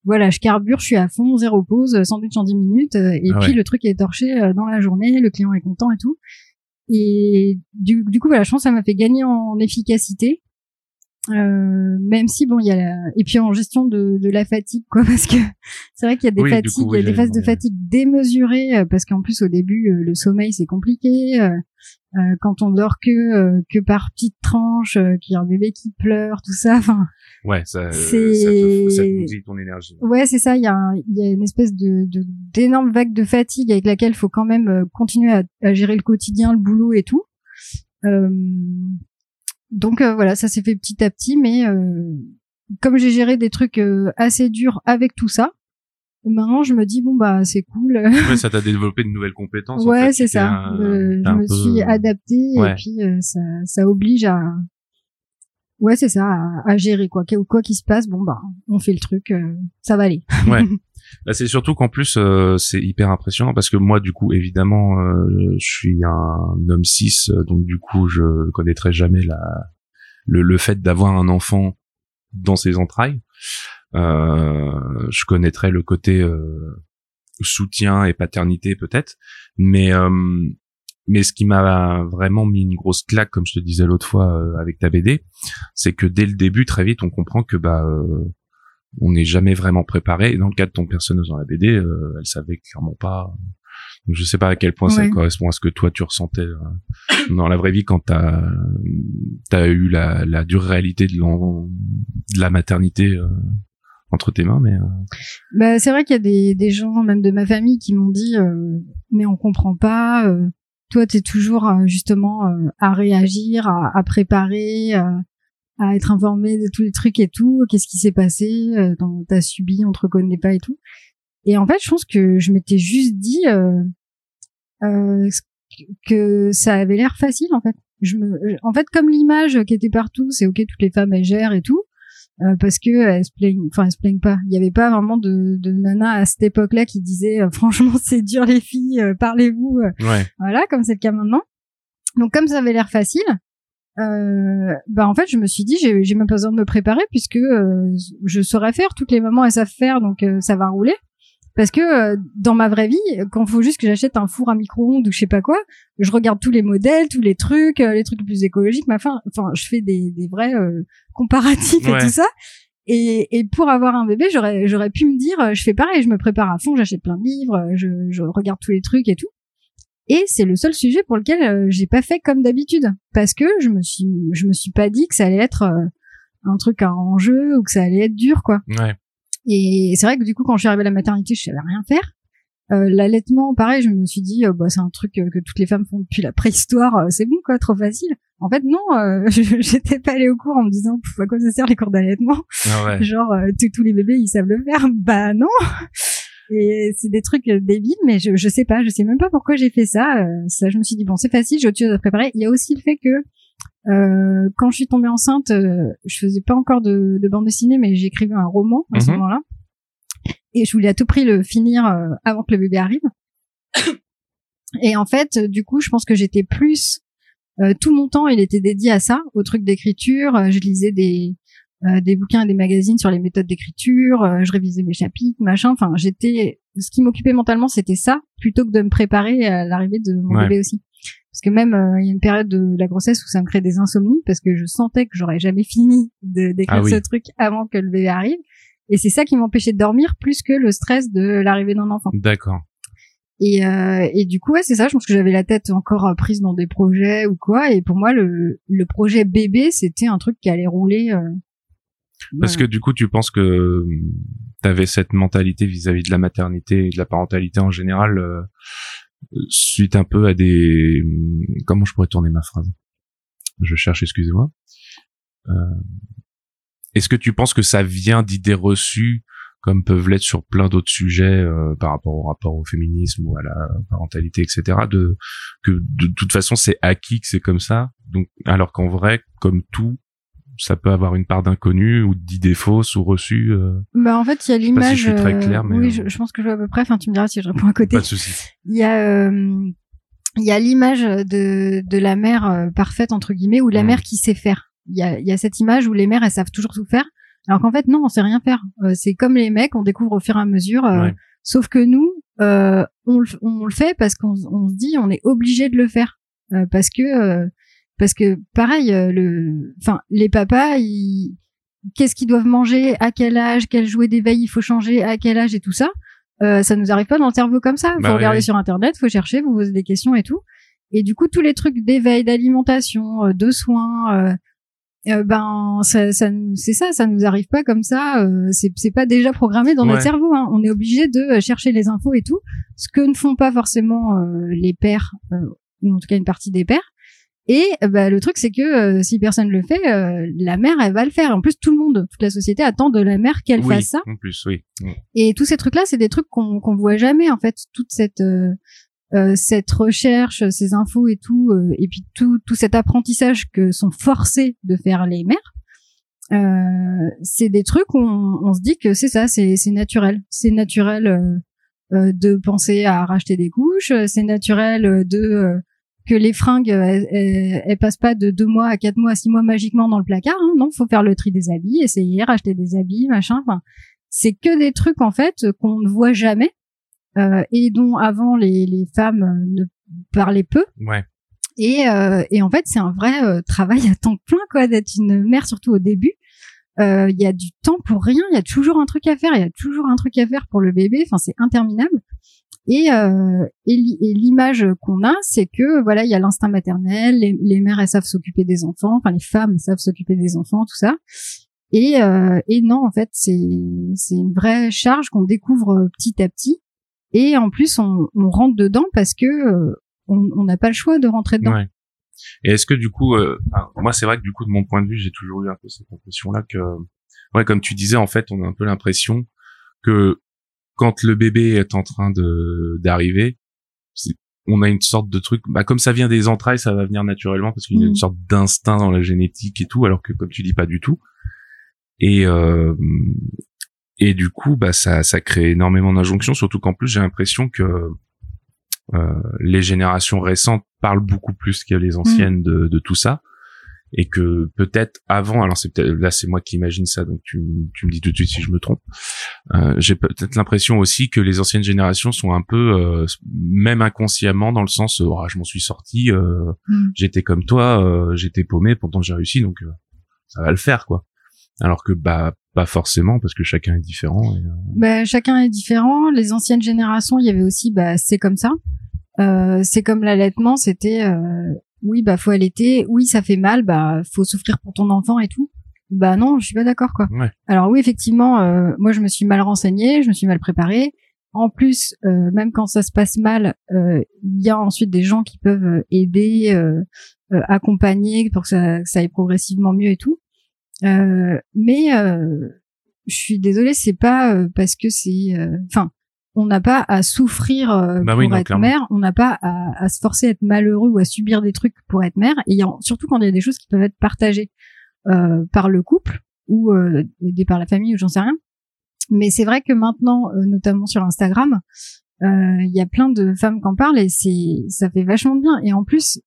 C: voilà, je carbure, je suis à fond, zéro pause, sandwich en 10 minutes, et ah puis le truc est torché dans la journée, le client est content et tout. Et du, du coup, voilà, je pense que ça m'a fait gagner en efficacité. Euh, même si bon il y a la... et puis en gestion de, de la fatigue quoi *laughs* parce que c'est vrai qu'il y a des fatigues il y a des phases de fatigue démesurées euh, parce qu'en plus au début euh, le sommeil c'est compliqué euh, quand on dort que que par petites tranches qu'il y a un bébé qui pleure tout ça *laughs* enfin
A: ouais. Ça c'est ça, te, ça te ton énergie
C: ouais. C'est ça il y a il y a une espèce de d'énorme vague de fatigue avec laquelle il faut quand même continuer à, à, gérer le quotidien le boulot et tout. Euh, donc euh, voilà, ça s'est fait petit à petit, mais euh, comme j'ai géré des trucs euh, assez durs avec tout ça, maintenant je me dis bon bah c'est cool.
A: ouais, *laughs* ça t'a développé de nouvelles compétences.
C: Ouais, c'est ça. je me suis adaptée et puis ça, ça oblige à ouais c'est ça à, à, gérer quoi quoi qu'il se passe bon bah on fait le truc ça va aller
A: ouais *laughs* bah, c'est surtout qu'en plus c'est hyper impressionnant parce que moi du coup évidemment je suis un homme cis donc du coup je connaîtrai jamais la le, le fait d'avoir un enfant dans ses entrailles. Euh, je connaîtrais le côté euh, soutien et paternité peut-être. Mais euh, mais ce qui m'a vraiment mis une grosse claque, comme je te disais l'autre fois euh, avec ta BD, c'est que dès le début, très vite, on comprend que bah euh, on n'est jamais vraiment préparé. Et dans le cas de ton personnage dans la BD, euh, elle savait clairement pas Je sais pas à quel point ça correspond à ce que toi tu ressentais euh, dans la vraie vie quand t'as as eu la, la dure réalité de, de la maternité euh, entre tes mains, mais euh,
C: Bah, c'est vrai qu'il y a des, des gens, même de ma famille, qui m'ont dit euh, mais on comprend pas. euh, toi, t'es toujours euh, justement euh, à réagir, à, à préparer, euh, à être informé de tous les trucs et tout. Qu'est-ce qui s'est passé euh, T'as subi, on te reconnaît pas et tout. Et en fait, je pense que je m'étais juste dit euh, euh, que ça avait l'air facile en fait. Je me, en fait, comme l'image qui était partout, c'est ok, toutes les femmes elles gèrent et tout euh, parce que elles se plaignent, enfin elles se plaignent pas. Il y avait pas vraiment de, de nana à cette époque-là qui disait euh, franchement c'est dur les filles, euh, parlez-vous, euh,
A: ouais,
C: voilà comme c'est le cas maintenant. Donc comme ça avait l'air facile, euh, bah en fait je me suis dit j'ai j'ai même pas besoin de me préparer puisque euh, je saurais faire, toutes les mamans elles savent faire donc euh, ça va rouler. Parce que euh, dans ma vraie vie, quand il faut juste que j'achète un four à micro-ondes ou je sais pas quoi, je regarde tous les modèles, tous les trucs, euh, les trucs les plus écologiques, mais enfin, enfin, je fais des, des vrais euh, comparatifs
A: Ouais.
C: et tout ça. Et, et pour avoir un bébé, j'aurais j'aurais pu me dire, euh, je fais pareil, je me prépare à fond, j'achète plein de livres, je, je regarde tous les trucs et tout. Et c'est le seul sujet pour lequel euh, j'ai pas fait comme d'habitude, parce que je me suis je me suis pas dit que ça allait être euh, un truc à enjeu ou que ça allait être dur quoi.
A: ouais,
C: Et c'est vrai que du coup, quand je suis arrivée à la maternité, je savais rien faire. Euh, L'allaitement, pareil, je me suis dit, euh, bah, c'est un truc euh, que toutes les femmes font depuis la préhistoire, c'est bon quoi, trop facile. En fait, non, euh, *laughs* j'étais pas allée au cours en me disant, à quoi ça sert les cours d'allaitement?
A: Ah ouais.
C: Genre, tous les bébés, ils savent le faire. Bah non Et c'est des trucs euh, débiles, mais je, je sais pas, je sais même pas pourquoi j'ai fait ça. Euh, ça, je me suis dit, bon, c'est facile, j'ai autre chose à préparer. Il y a aussi le fait que euh, quand je suis tombée enceinte, euh, je faisais pas encore de, de bande dessinée, mais j'écrivais un roman à ce
A: Mhm.
C: moment-là. Et je voulais à tout prix le finir euh, avant que le bébé arrive. *coughs* Et en fait, du coup, je pense que j'étais plus euh, tout mon temps, il était dédié à ça, au truc d'écriture. Je lisais des euh, des bouquins et des magazines sur les méthodes d'écriture. euh, je révisais mes chapitres, machin. Enfin, j'étais. Ce qui m'occupait mentalement, c'était ça, plutôt que de me préparer à l'arrivée de mon
A: Ouais.
C: bébé aussi. Parce que même euh, il y a une période de la grossesse où ça me crée des insomnies parce que je sentais que j'aurais jamais fini d'écrire
A: Ah oui.
C: ce truc avant que le bébé arrive. Et c'est ça qui m'empêchait de dormir plus que le stress de l'arrivée d'un enfant.
A: D'accord.
C: Et, euh, et du coup, ouais, c'est ça. Je pense que j'avais la tête encore euh, prise dans des projets ou quoi. Et pour moi, le, le projet bébé, c'était un truc qui allait rouler. euh,
A: Parce que du coup, tu penses que tu avais cette mentalité vis-à-vis de la maternité et de la parentalité en général, euh, suite un peu à des... Comment je pourrais tourner ma phrase? Je cherche, excusez-moi. Euh, Est-ce que tu penses que ça vient d'idées reçues comme peuvent l'être sur plein d'autres sujets euh, par rapport au rapport au féminisme ou à la parentalité, etc. De que de toute façon c'est acquis que c'est comme ça? Donc alors qu'en vrai, comme tout, ça peut avoir une part d'inconnu ou d'idées fausses ou reçues. euh,
C: Bah, en fait, il y a
A: pas si
C: l'image.
A: je suis très
C: euh,
A: clair, mais,
C: oui,
A: euh,
C: je, je pense que je vois à peu près. Enfin, tu me diras si je réponds à côté.
A: pas de souci.
C: Il y a, euh, il y a l'image de, de la mère parfaite entre guillemets ou la
A: Mhm.
C: mère qui sait faire. Il y a, il y a cette image où les mères elles savent toujours tout faire, alors qu'en fait non, on sait rien faire. Euh, c'est comme les mecs, on découvre au fur et à mesure.
A: Ouais.
C: Sauf que nous, euh, on, le, on le fait parce qu'on on se dit on est obligé de le faire Euh, parce que euh, parce que pareil, euh, le, enfin les papas ils qu'est-ce qu'ils doivent manger, à quel âge, quel jouet d'éveil il faut changer, à quel âge et tout ça. Euh, ça nous arrive pas dans le cerveau comme ça. Faut
A: Bah
C: regarder
A: oui.
C: sur internet, faut chercher, vous poser des questions et tout. Et du coup, tous les trucs d'éveil, d'alimentation, euh, de soins, euh, euh, ben ça, ça c'est ça, ça nous arrive pas comme ça. euh, c'est c'est pas déjà programmé dans notre cerveau. Hein. On est obligé de chercher les infos et tout, ce que ne font pas forcément euh, les pères, euh, ou en tout cas une partie des pères. Et bah, le truc, c'est que euh, si personne le fait, euh, la mère, elle va le faire. En plus, tout le monde, toute la société attend de la mère qu'elle
A: oui,
C: fasse ça.
A: en plus, oui. Mm.
C: Et tous ces trucs-là, c'est des trucs qu'on qu'on voit jamais en fait. Toute cette euh, euh, cette recherche, ces infos et tout, euh, et puis tout tout cet apprentissage que sont forcés de faire les mères, euh, c'est des trucs où on, on se dit que c'est ça, c'est naturel, c'est naturel de penser à racheter des couches, c'est naturel de euh, que les fringues euh, elles, elles- elles passent pas de deux mois à quatre mois à six mois magiquement dans le placard. Hein, non, faut faire le tri des habits, essayer racheter des habits, machin. Enfin, c'est que des trucs en fait qu'on ne voit jamais euh, et dont avant les, les femmes euh, ne parlaient peu.
A: Ouais.
C: Et, euh, et en fait, c'est un vrai euh, travail à temps plein quoi d'être une mère, surtout au début. Euh, Il y a du temps pour rien, il y a toujours un truc à faire, il y a toujours un truc à faire pour le bébé. Enfin, c'est interminable. Et, euh, et, l'image qu'on a, c'est que voilà, il y a l'instinct maternel, les, mères elles savent s'occuper des enfants, enfin les femmes savent s'occuper des enfants, tout ça. Et, euh, et non, en fait, c'est une vraie charge qu'on découvre petit à petit. Et en plus, on, on rentre dedans parce que euh, on n'a pas le choix de rentrer dedans. Ouais.
A: Et est-ce que du coup, euh, moi c'est vrai que du coup de mon point de vue, j'ai toujours eu un peu cette impression-là que, ouais, comme tu disais, en fait, on a un peu l'impression que quand le bébé est en train de d'arriver, on a une sorte de truc, bah comme ça vient des entrailles, ça va venir naturellement parce qu'il y a une mmh. sorte d'instinct dans la génétique et tout, alors que comme tu dis pas du tout. Et euh, et du coup, bah ça ça crée énormément d'injonctions, surtout qu'en plus j'ai l'impression que euh, les générations récentes parlent beaucoup plus que les anciennes de, de tout ça et que peut-être avant, alors c'est peut-être là c'est moi qui imagine ça, donc tu, tu me dis tout de suite si je me trompe. Euh, J'ai peut-être l'impression aussi que les anciennes générations sont un peu, euh, même inconsciemment, dans le sens, oh, je m'en suis sorti, euh, mm. j'étais comme toi, euh, j'étais paumé, pourtant j'ai réussi, donc euh, ça va le faire quoi. Alors que bah pas forcément parce que chacun est différent. Et,
C: bah, chacun est différent. Les anciennes générations, il y avait aussi bah c'est comme ça. c'est comme l'allaitement, c'était oui bah faut allaiter, oui ça fait mal, bah faut souffrir pour ton enfant et tout. Bah non, je suis pas d'accord quoi. Alors oui effectivement, euh, moi je me suis mal renseignée, je me suis mal préparée. En plus, euh, même quand ça se passe mal, euh, il y a ensuite des gens qui peuvent aider, accompagner pour que ça, ça aille progressivement mieux et tout. mais je suis désolée, c'est pas parce que c'est, enfin, on n'a pas à souffrir euh, bah pour être mère, on n'a pas à, se forcer à être malheureux ou à subir des trucs pour être mère. Et surtout quand il y a des choses qui peuvent être partagées euh, par le couple ou euh, aidées par la famille ou j'en sais rien. Mais c'est vrai que maintenant, euh, notamment sur Instagram, il y a plein de femmes qui en parlent et c'est ça fait vachement bien. Et en plus,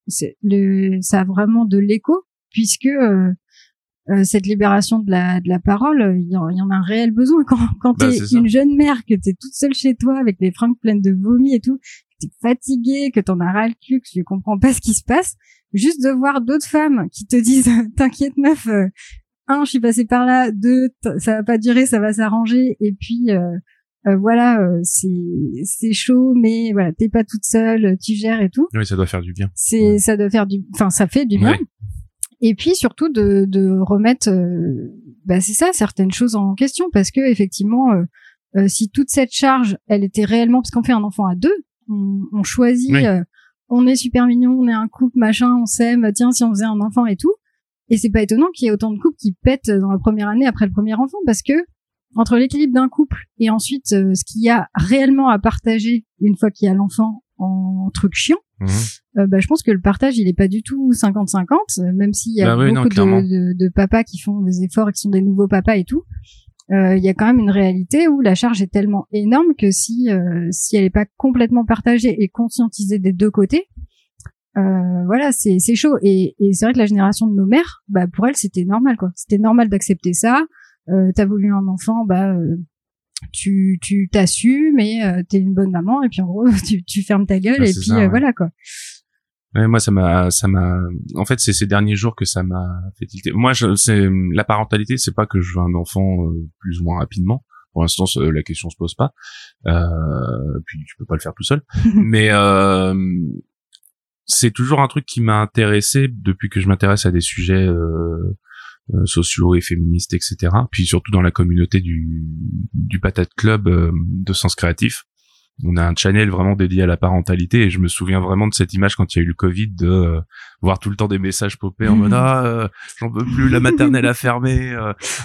C: le, ça a vraiment de l'écho puisque euh, cette libération de la, de la parole, il y, en, a un réel besoin. Quand, quand bah, t'es une jeune mère, que t'es toute seule chez toi avec des fringues pleines de vomi et tout, que t'es fatiguée, que t'en as ras le cul, que tu comprends pas ce qui se passe, juste de voir d'autres femmes qui te disent *laughs* t'inquiète meuf, euh, un je suis passée par là, deux ça va pas durer, ça va s'arranger, et puis euh, voilà, c'est c'est chaud, mais voilà, t'es pas toute seule, tu gères et tout.
A: Oui, ça doit faire du bien.
C: C'est ça doit faire du, enfin ça fait du bien et puis surtout de, de remettre, euh, bah c'est ça, certaines choses en question, parce que effectivement, euh, euh, si toute cette charge, elle était réellement, parce qu'on fait un enfant à deux, on, on choisit, on est super mignon, on est un couple, machin, on s'aime, tiens, si on faisait un enfant et tout, et c'est pas étonnant qu'il y ait autant de couples qui pètent dans la première année après le premier enfant, parce que entre l'équilibre d'un couple et ensuite ce qu'il y a réellement à partager une fois qu'il y a l'enfant en truc chiant, euh, bah, je pense que le partage il est pas du tout 50-50, euh, même s'il y a bah beaucoup de, de, papas qui font des efforts et qui sont des nouveaux papas et tout. Euh, il y a quand même une réalité où la charge est tellement énorme que si si elle est pas complètement partagée et conscientisée des deux côtés, voilà, c'est c'est chaud. Et, et c'est vrai que la génération de nos mères, bah pour elles c'était normal quoi. C'était normal d'accepter ça. Euh, T'as voulu un enfant, bah tu tu t'assumes et euh, t'es une bonne maman et puis en gros *laughs* tu, tu fermes ta gueule et puis euh, voilà quoi.
A: Ouais, moi ça m'a ça m'a en fait c'est ces derniers jours que ça m'a fait tilter. Moi je c'est la parentalité c'est pas que je veux un enfant euh, plus ou moins rapidement. Pour l'instant la question se pose pas. Euh, puis tu peux pas le faire tout seul. *laughs* Mais euh, c'est toujours un truc qui m'a intéressé depuis que je m'intéresse à des sujets euh, euh, sociaux et féministes, etc. Puis surtout dans la communauté du, du Patate Club euh, de Sens Créatif. On a un channel vraiment dédié à la parentalité et je me souviens vraiment de cette image quand il y a eu le Covid de euh, voir tout le temps des messages popper en mode *laughs* ah j'en peux plus la maternelle a fermé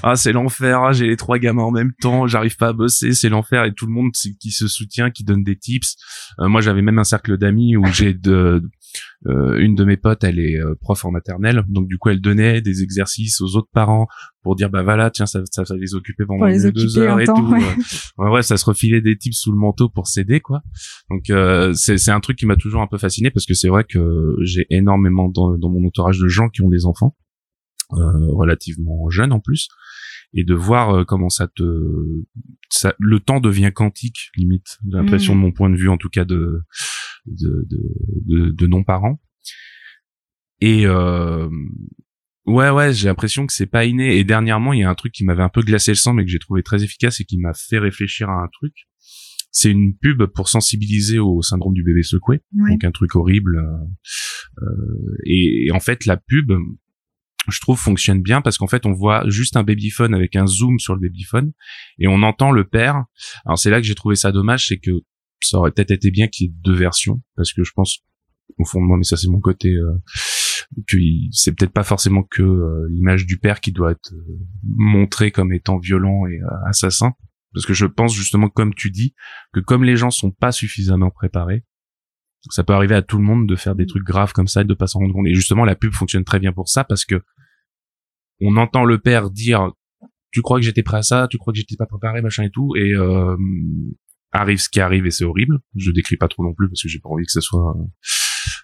A: ah c'est l'enfer ah, j'ai les trois gamins en même temps j'arrive pas à bosser c'est l'enfer et tout le monde qui se soutient qui donne des tips moi j'avais même un cercle d'amis où j'ai de euh, une de mes potes, elle est euh, prof en maternelle, donc du coup, elle donnait des exercices aux autres parents pour dire bah voilà, tiens, ça, ça, ça les occuper pendant deux heures et tout. Ouais. ça se refilait des tips sous le manteau pour s'aider quoi. Donc euh, c'est c'est un truc qui m'a toujours un peu fasciné parce que c'est vrai que j'ai énormément dans, dans mon entourage de gens qui ont des enfants relativement jeunes en plus et de voir comment ça te ça, le temps devient quantique limite l'impression mmh. de mon point de vue en tout cas de de, de, de, non-parents. Et euh, ouais, ouais, j'ai l'impression que c'est pas inné. Et dernièrement, il y a un truc qui m'avait un peu glacé le sang, mais que j'ai trouvé très efficace et qui m'a fait réfléchir à un truc. c'est une pub pour sensibiliser au syndrome du bébé secoué, donc un truc horrible. Euh, et, en fait, la pub, je trouve fonctionne bien parce qu'en fait on voit juste un babyphone avec un zoom sur le babyphone et on entend le père. Alors c'est là que j'ai trouvé ça dommage, c'est que ça aurait peut-être été bien qu'il y ait deux versions parce que je pense au fond de moi, mais ça c'est mon côté, euh, que c'est peut-être pas forcément que euh, l'image du père qui doit être euh, montrée comme étant violent et euh, assassin, parce que je pense justement, comme tu dis, que comme les gens sont pas suffisamment préparés, ça peut arriver à tout le monde de faire des trucs graves comme ça et de pas s'en rendre compte. Et justement, la pub fonctionne très bien pour ça parce que on entend le père dire tu crois que j'étais prêt à ça, tu crois que j'étais pas préparé, machin et tout, et euh, arrive ce qui arrive et c'est horrible. Je décris pas trop non plus parce que j'ai pas envie que ça soit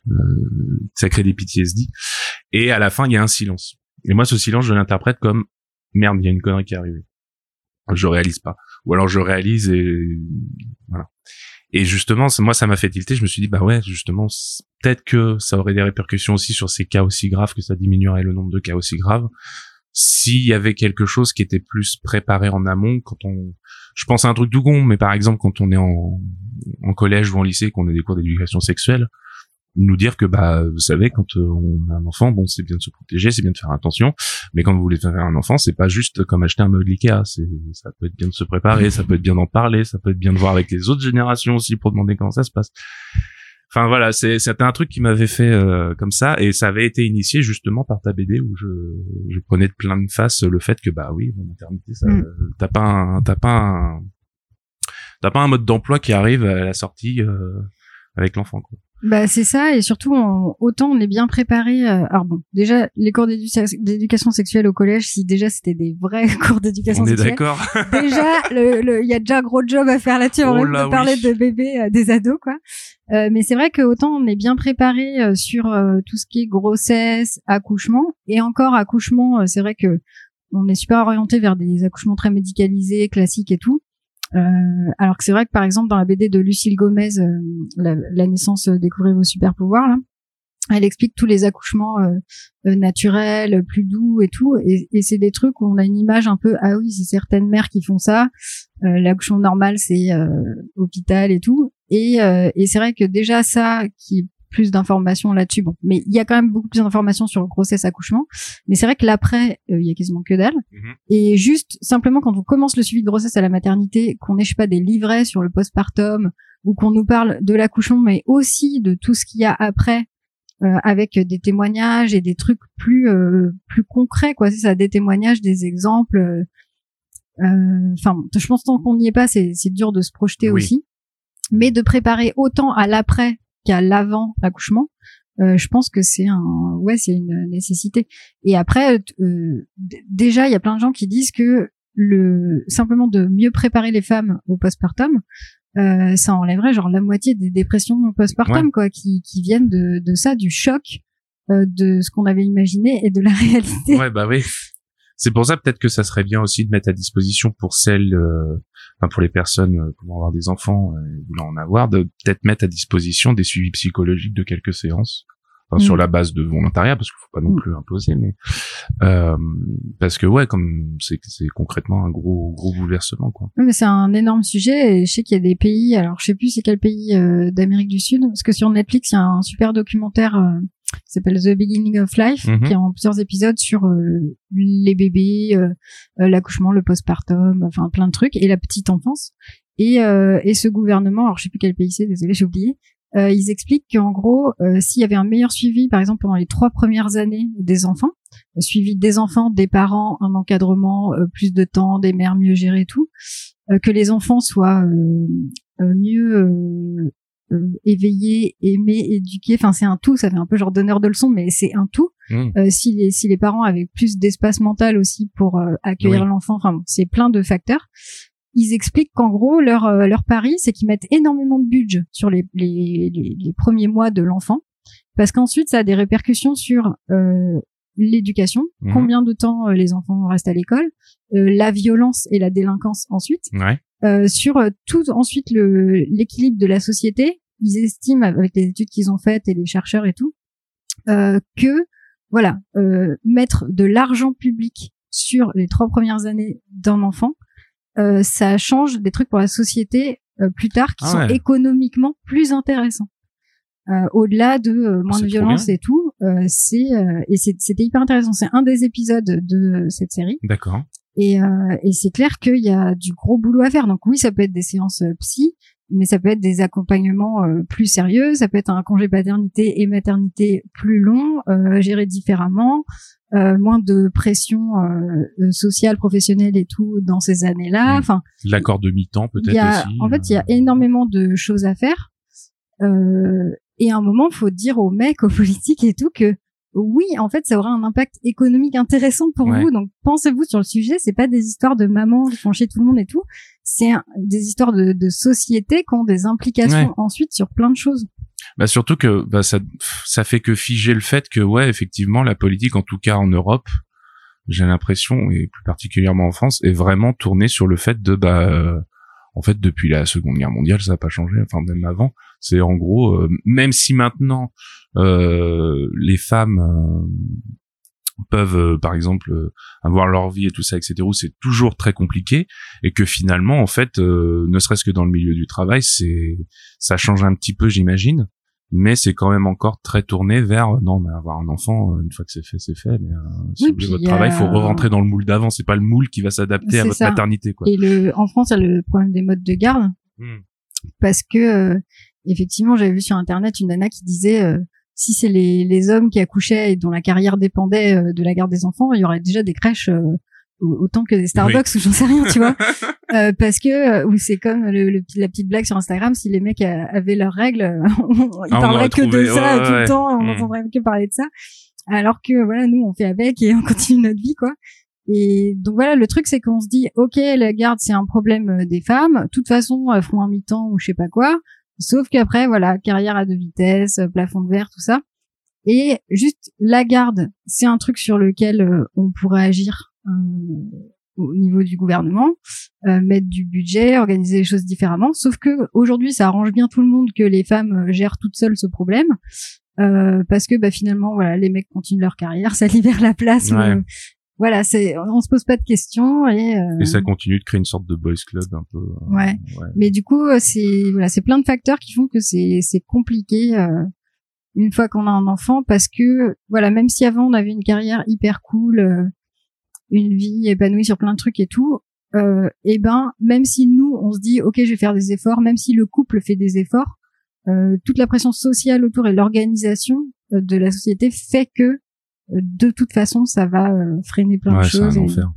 A: euh, ça crée des PTSD. Et à la fin, il y a un silence. Et moi, ce silence, je l'interprète comme merde, il y a une connerie qui est arrivée. Je réalise pas. Ou alors je réalise et voilà. Et justement, moi, ça m'a fait tilter. Je me suis dit, bah ouais, justement, peut-être que ça aurait des répercussions aussi sur ces cas aussi graves, que ça diminuerait le nombre de cas aussi graves. S'il y avait quelque chose qui était plus préparé en amont, quand on, je pense à un truc tout con, mais par exemple, quand on est en, en collège ou en lycée, qu'on a des cours d'éducation sexuelle, nous dire que bah vous savez quand euh, on a un enfant bon c'est bien de se protéger c'est bien de faire attention mais quand vous voulez faire un enfant c'est pas juste comme acheter un meuble Ikea c'est ça peut être bien de se préparer ça peut être bien d'en parler ça peut être bien de voir avec les autres générations aussi pour demander comment ça se passe enfin voilà c'est c'était un truc qui m'avait fait euh, comme ça et ça avait été initié justement par ta BD où je je prenais de plein de face le fait que bah oui maternité ça mm. t'as pas un t'as pas un t'as pas un mode d'emploi qui arrive à la sortie euh, avec l'enfant quoi
C: bah c'est ça et surtout autant on est bien préparé. Euh, alors bon, déjà les cours d'éducation sexuelle au collège, si déjà c'était des vrais *laughs* cours d'éducation sexuelle.
A: On est d'accord. *laughs*
C: déjà, il y a déjà un gros job à faire là-dessus. On va oh parler de bébés, euh, des ados quoi. Euh, mais c'est vrai que autant on est bien préparé euh, sur tout ce qui est grossesse, accouchement et encore accouchement, c'est vrai que on est super orienté vers des accouchements très médicalisés, classiques et tout. Euh, alors que c'est vrai que par exemple dans la BD de Lucille Gomez, euh, la, la, naissance euh, découvrir vos super pouvoirs, là, elle explique tous les accouchements naturels, plus doux et tout, et, et c'est des trucs où on a une image un peu ah oui c'est certaines mères qui font ça, l'accouchement normal c'est hôpital et tout, et, et c'est vrai que déjà ça qui plus d'informations là-dessus. Bon, mais il y a quand même beaucoup plus d'informations sur le grossesse accouchement. Mais c'est vrai que l'après, euh, il y a quasiment que dalle. Mhm. Et juste simplement quand on commence le suivi de grossesse à la maternité, qu'on n'ait pas des livrets sur le postpartum ou qu'on nous parle de l'accouchement, mais aussi de tout ce qu'il y a après. Euh, avec des témoignages et des trucs plus euh, plus concrets quoi c'est ça des témoignages des exemples enfin je pense tant qu'on n'y est pas c'est c'est dur de se projeter aussi mais de préparer autant à l'après qu'à l'avant l'accouchement, euh, je pense que c'est un ouais c'est une nécessité. Et après euh, déjà il y a plein de gens qui disent que le simplement de mieux préparer les femmes au postpartum, euh, ça enlèverait genre la moitié des dépressions postpartum quoi qui qui viennent de de ça du choc euh, de ce qu'on avait imaginé et de la *laughs* réalité.
A: Ouais bah oui. C'est pour ça peut-être que ça serait bien aussi de mettre à disposition pour celles, euh, enfin pour les personnes euh, pouvant avoir des enfants et euh, voulant en avoir, de peut-être mettre à disposition des suivis psychologiques de quelques séances. sur mm. la base de volontariat parce qu'il faut pas non mm. plus imposer mais euh, parce que ouais comme c'est c'est concrètement un gros gros bouleversement quoi
C: mais c'est un énorme sujet et je sais qu'il y a des pays alors je sais plus c'est quel pays d'Amérique du Sud parce que sur Netflix il y a un super documentaire qui s'appelle The Beginning of Life, mhm. qui est en plusieurs épisodes sur euh, les bébés, euh, euh, l'accouchement, le postpartum, enfin plein de trucs, et la petite enfance. Et, et ce gouvernement, alors je sais plus quel pays c'est, désolé, j'ai oublié, ils expliquent qu'en gros, s'il y avait un meilleur suivi, par exemple pendant les trois premières années des enfants, suivi des enfants, des parents, un encadrement, plus de temps, des mères mieux gérées, tout, que les enfants soient mieux euh, éveillé, aimer, éduquer. Enfin, c'est un tout. Ça fait un peu genre donneur de leçons, mais c'est un tout. Mmh. Euh, si les si les parents avaient plus d'espace mental aussi pour euh, accueillir l'enfant, enfin, c'est plein de facteurs. Ils expliquent qu'en gros leur leur pari, c'est qu'ils mettent énormément de budget sur les les, les, premiers mois de l'enfant, parce qu'ensuite ça a des répercussions sur l'éducation, mmh. combien de temps les enfants restent à l'école, la violence et la délinquance ensuite,
A: ouais.
C: sur tout ensuite le l'équilibre de la société ils estiment avec les études qu'ils ont faites et les chercheurs et tout euh, que voilà euh, mettre de l'argent public sur les trois premières années d'un enfant euh, ça change des trucs pour la société plus tard qui
A: Ah
C: sont
A: ouais.
C: économiquement plus intéressants. Euh, Au-delà de euh, moins de violence et tout, euh, c'est euh, et c'était hyper intéressant. C'est un des épisodes de cette série.
A: D'accord.
C: Et, euh, et c'est clair qu'il y a du gros boulot à faire. Donc oui, ça peut être des séances euh, psy, mais ça peut être des accompagnements euh, plus sérieux. Ça peut être un congé paternité et maternité plus long, euh, géré différemment, euh, moins de pression euh, sociale, professionnelle et tout dans ces années-là.
A: Mm.
C: Enfin,
A: L'accord de mi-temps peut-être aussi.
C: en fait, il y a
A: euh,
C: énormément de choses à faire. Euh, et à un moment, faut dire aux mecs, aux *laughs* politiques et tout que oui, en fait, ça aura un impact économique intéressant pour
A: Ouais.
C: vous. Donc, pensez-vous sur le sujet. C'est pas des histoires de maman qui font chier tout le monde et tout. C'est des histoires de, de société qui ont des implications
A: Ouais.
C: ensuite sur plein de choses.
A: Bah surtout que bah, ça ça fait que figer le fait que ouais effectivement la politique en tout cas en Europe j'ai l'impression et plus particulièrement en France est vraiment tournée sur le fait de bah euh, en fait depuis la Seconde Guerre mondiale ça n'a pas changé enfin même avant c'est en gros euh, même si maintenant les femmes euh, peuvent euh, par exemple euh, avoir leur vie et tout ça etc où c'est toujours très compliqué et que finalement en fait euh, ne serait-ce que dans le milieu du travail c'est ça change un petit peu j'imagine mais c'est quand même encore très tourné vers euh, non mais avoir un enfant euh, une fois que c'est fait c'est fait mais euh, si
C: Oui,
A: vous votre travail il faut re-rentrer dans le moule d'avant c'est pas le moule qui va s'adapter à votre
C: ça.
A: maternité quoi
C: Et le, en France, il y a le problème des modes de garde.
A: Hmm.
C: parce que euh, effectivement j'avais vu sur internet une nana qui disait euh, si c'est les, les hommes qui accouchaient et dont la carrière dépendait euh, de la garde des enfants, il y aurait déjà des crèches euh, au- autant que des Starbucks ou j'en sais rien, tu vois. *laughs* Euh, parce que euh, ou c'est comme le, le la petite blague sur Instagram, si les mecs avaient leurs règles, *laughs* ils
A: Ah,
C: parleraient que de ça
A: ouais,
C: tout
A: ouais.
C: le temps, on n'entendrait que parler de ça. Alors que voilà, nous on fait avec et on *laughs* continue notre vie quoi. Et donc voilà, le truc c'est qu'on se dit, ok, la garde c'est un problème des femmes. De toute façon, elles feront un mi-temps ou je sais pas quoi. Sauf qu'après, voilà, carrière à deux vitesses, euh, plafond de verre, tout ça. Et juste la garde, c'est un truc sur lequel euh, on pourrait agir euh, au niveau du gouvernement, euh, mettre du budget, organiser les choses différemment. Sauf que aujourd'hui, ça arrange bien tout le monde que les femmes gèrent toutes seules ce problème. Euh, parce que bah, finalement voilà les mecs continuent leur carrière *laughs* ça libère la place
A: Ouais.
C: Voilà c'est on se pose pas de questions et, euh,
A: et ça continue de créer une sorte de boys club un peu euh,
C: Ouais. mais du coup euh, c'est voilà c'est plein de facteurs qui font que c'est c'est compliqué euh, une fois qu'on a un enfant parce que voilà même si avant on avait une carrière hyper cool euh, une vie épanouie sur plein de trucs et tout euh, et ben même si nous on se dit ok je vais faire des efforts même si le couple fait des efforts euh, toute la pression sociale autour et l'organisation de la société fait que de toute façon ça va euh, freiner plein
A: Ouais,
C: de choses
A: un
C: et-
A: enfer.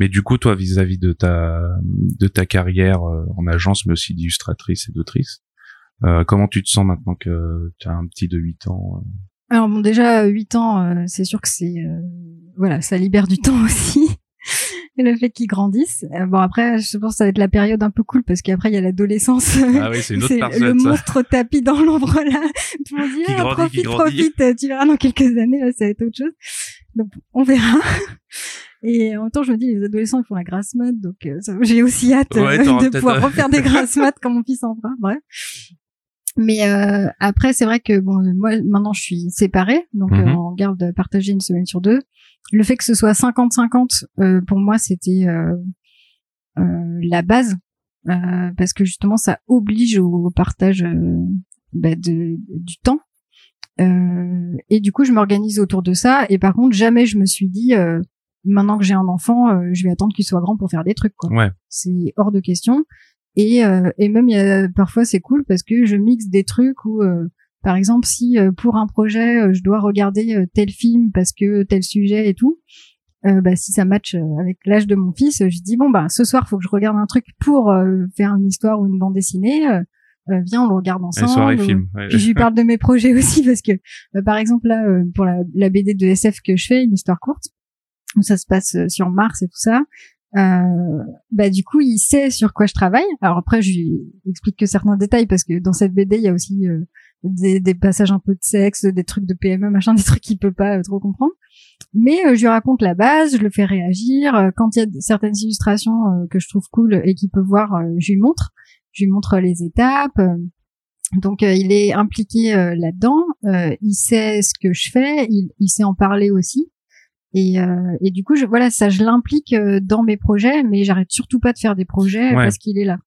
A: Mais du coup, toi, vis-à-vis de ta de ta carrière euh, en agence, mais aussi d'illustratrice et d'autrice, euh, comment tu te sens maintenant que tu as un petit de 8 ans euh?
C: Alors bon, déjà 8 ans, euh, c'est sûr que c'est euh, voilà, ça libère du *laughs* temps aussi. Et le fait qu'ils grandissent. Euh, bon après, je pense que ça va être la période un peu cool parce qu'après il y a l'adolescence.
A: Ah oui, c'est une *laughs* autre
C: le
A: ça.
C: monstre tapis dans l'ombre là. Tout le monde dit ah,
A: grandit,
C: profite, profite. Tu verras dans quelques années là, ça va être autre chose. Donc on verra. *laughs* Et en même temps, je me dis les adolescents ils font la grasse mat, donc euh, j'ai aussi hâte
A: Ouais,
C: euh, de pouvoir refaire des *laughs* grasses mat quand mon fils en fera. Bref. Mais euh, après, c'est vrai que bon, moi maintenant je suis séparée, donc
A: Mhm.
C: euh, en garde partagée une semaine sur deux. Le fait que ce soit 50-50, euh, pour moi, c'était euh, euh, la base, euh, parce que justement, ça oblige au partage bah, de, du temps. Euh, et du coup, je m'organise autour de ça. Et par contre, jamais je me suis dit, euh, maintenant que j'ai un enfant, euh, je vais attendre qu'il soit grand pour faire des trucs. Quoi
A: Ouais.
C: c'est hors de question. Et, euh, et même y a, parfois c'est cool parce que je mixe des trucs où, euh, par exemple, si euh, pour un projet euh, je dois regarder euh, tel film parce que tel sujet et tout, euh, bah, si ça match euh, avec l'âge de mon fils, je dis bon bah ce soir faut que je regarde un truc pour euh, faire une histoire ou une bande dessinée. euh, viens on le regarde ensemble.
A: soirées
C: ou-
A: films. ouais.
C: puis je lui parle de mes projets *laughs* aussi parce que, euh, par exemple là, euh, pour la, la BD de SF que je fais, une histoire courte, où ça se passe sur Mars et tout ça, euh, bah du coup il sait sur quoi je travaille. Alors après je lui explique que certains détails parce que dans cette BD il y a aussi euh, des, des passages un peu de sexe, des trucs de PME, machin, *laughs* des trucs qu'il peut pas euh, trop comprendre. Mais euh, je lui raconte la base, je le fais réagir. Euh, Quand il y a certaines illustrations euh, que je trouve cool et qu'il peut voir, euh, je lui montre. Je lui montre les étapes. donc euh, il est impliqué euh, là-dedans, euh, il sait ce que je fais, il, il sait en parler aussi. Et, euh, et du coup, je, voilà, ça, je l'implique euh, dans mes projets, mais j'arrête surtout pas de faire des projets
A: Ouais.
C: parce qu'il est là.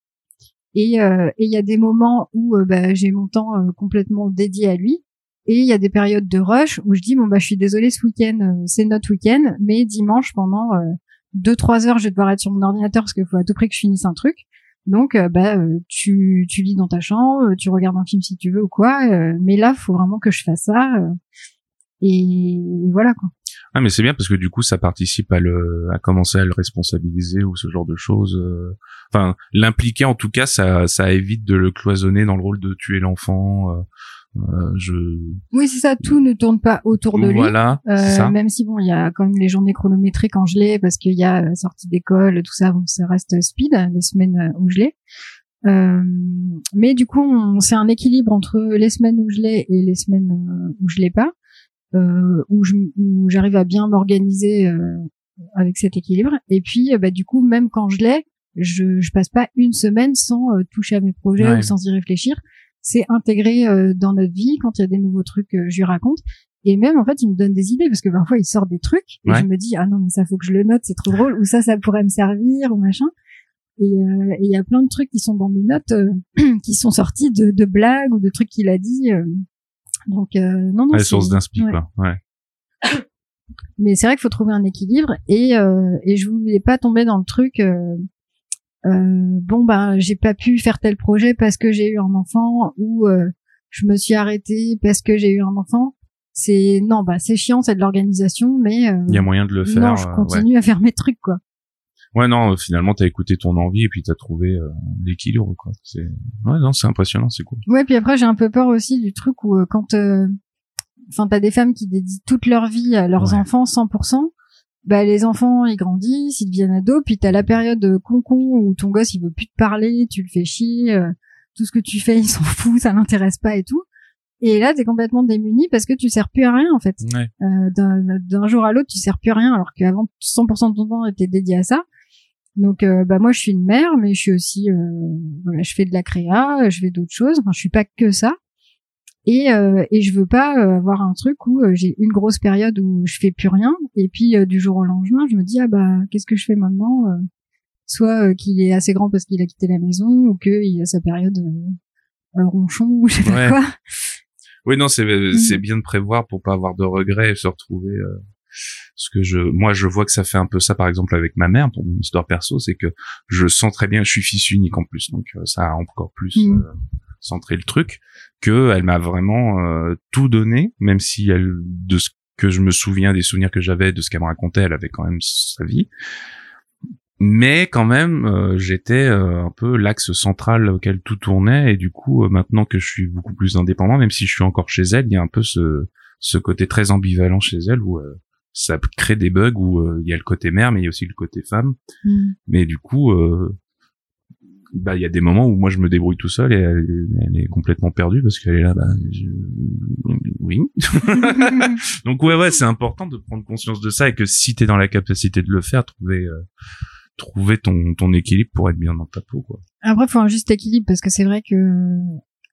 C: Et euh, et il y a des moments où euh, bah, j'ai mon temps euh, complètement dédié à lui. Et il y a des périodes de rush où je dis bon bah je suis désolée ce week-end c'est notre week-end, mais dimanche pendant deux trois heures je vais devoir être sur mon ordinateur parce qu'il faut à tout prix que je finisse un truc. Donc bah tu tu lis dans ta chambre, tu regardes un film si tu veux ou quoi, mais là faut vraiment que je fasse ça. et voilà quoi.
A: Ah mais c'est bien parce que du coup ça participe à le à commencer à le responsabiliser ou ce genre de choses. euh. Enfin l'impliquer en tout cas ça ça évite de le cloisonner dans le rôle de tuer l'enfant. euh, euh, je
C: Oui, c'est ça, tout ne tourne pas autour de lui.
A: voilà
C: Euh,
A: ça.
C: même si bon, il y a quand même les journées chronométrées quand je l'ai, parce qu'il y a euh, sortie d'école, tout ça, bon, ça reste speed, les semaines où je l'ai. Euh, mais du coup, on- c'est un équilibre entre les semaines où je l'ai et les semaines où je l'ai pas, où je- où j'arrive à bien m'organiser euh, avec cet équilibre. Et puis, euh, bah, du coup, même quand je l'ai, je, je passe pas une semaine sans euh, toucher à mes projets
A: Ouais.
C: ou sans y réfléchir. C'est intégré euh, dans notre vie quand il y a des nouveaux trucs, euh, je lui raconte. Et même en fait, il me donne des idées parce que parfois il sort des trucs et
A: Ouais.
C: je me dis ah non mais ça faut que je le note, c'est trop drôle ou ça ça pourrait me servir ou machin. Et euh, il y a plein de trucs qui sont dans mes notes euh, *clears throat* qui sont sortis de, de blagues ou de trucs qu'il a dit. Donc euh, non non.
A: Ouais,
C: c'est-
A: source d'inspi
C: ouais. *coughs* Mais c'est vrai qu'il faut trouver un équilibre et euh, et je voulais pas tomber dans le truc. Euh, bon ben j'ai pas pu faire tel projet parce que j'ai eu un enfant ou euh, je me suis arrêtée parce que j'ai eu un enfant. C'est non bah c'est chiant, c'est de l'organisation, mais euh,
A: Il y a moyen de le faire.
C: non je
A: euh, ouais.
C: continue à faire mes trucs quoi.
A: Ouais, non, finalement, t'as écouté ton envie et puis t'as trouvé euh, l'équilibre, quoi. C'est, ouais, non, c'est impressionnant, c'est cool.
C: Ouais puis après j'ai un peu peur aussi du truc où euh, quand euh, enfin t'as des femmes qui dédient toute leur vie à leurs
A: Ouais.
C: enfants 100%. Bah les enfants ils grandissent, ils deviennent ados, puis t'as la période con-con où ton gosse il veut plus te parler, tu le fais chier, euh, tout ce que tu fais *laughs* il s'en fout, ça l'intéresse pas et tout. Et là t'es complètement démuni parce que tu sers plus à rien en fait.
A: Ouais.
C: Euh, d'un d'un jour à l'autre tu sers plus à rien alors qu'avant 100% de ton temps était dédié à ça. Donc euh, bah moi je suis une mère mais je suis aussi euh, voilà je fais de la créa, je fais d'autres choses. Enfin je suis pas que ça. Et euh, et je veux pas euh, avoir un truc où euh, j'ai une grosse période où je fais plus rien et puis euh, du jour au lendemain je me dis ah bah qu'est-ce que je fais maintenant euh, Soit euh, qu'il est assez grand parce qu'il a quitté la maison ou qu'il a sa période euh, euh, ronchon ou je sais pas quoi.
A: Oui, non, c'est,
C: Mm.
A: c'est bien de prévoir pour pas avoir de regrets et se retrouver, euh, ce que je, moi, je vois que ça fait un peu ça, par exemple, avec ma mère, pour mon histoire perso, c'est que je sens très bien, je suis fils unique en plus, donc euh, ça a encore plus
C: Mm.
A: euh, centré le truc, que elle m'a vraiment euh, tout donné, même si elle, de ce que je me souviens des souvenirs que j'avais, de ce qu'elle me racontait, elle avait quand même sa vie. Mais quand même, euh, j'étais euh, un peu l'axe central auquel tout tournait, et du coup, maintenant que je suis beaucoup plus indépendant, même si je suis encore chez elle, il y a un peu ce, ce côté très ambivalent chez elle où euh, ça crée des bugs où euh, il y a le côté mère, mais il y a aussi le côté femme.
C: Mm.
A: Mais du coup, euh, bah il y a des moments où moi je me débrouille tout seul et elle, elle est complètement perdue parce qu'elle est là, bah je- oui. *laughs* Donc ouais ouais, c'est important de prendre conscience de ça et que si t'es dans la capacité de le faire, trouver euh, trouver ton ton équilibre pour être bien dans ta peau quoi.
C: Après, faut un juste équilibre parce que c'est vrai que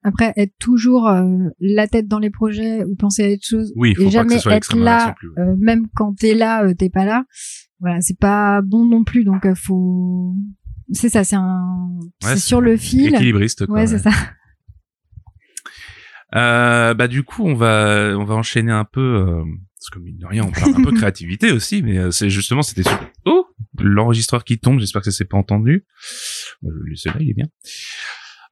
C: après être toujours euh, la tête dans les projets ou penser à autre chose
A: Oui, faut
C: et
A: pas que
C: jamais
A: ce soit
C: être là,
A: plus. ouais.
C: euh, même quand t'es là, euh, t'es pas là. Voilà, c'est pas bon non plus. Donc euh, faut, c'est ça, c'est un,
A: Ouais,
C: c'est sur le fil.
A: Équilibriste quoi.
C: Ouais, c'est ça.
A: Euh, bah du coup, on va on va enchaîner un peu euh, parce que mine de rien, on parle un peu *laughs* créativité aussi, mais euh, c'est justement c'était sur... oh l'enregistreur qui tombe. J'espère que ça s'est pas entendu. Le là, il est bien.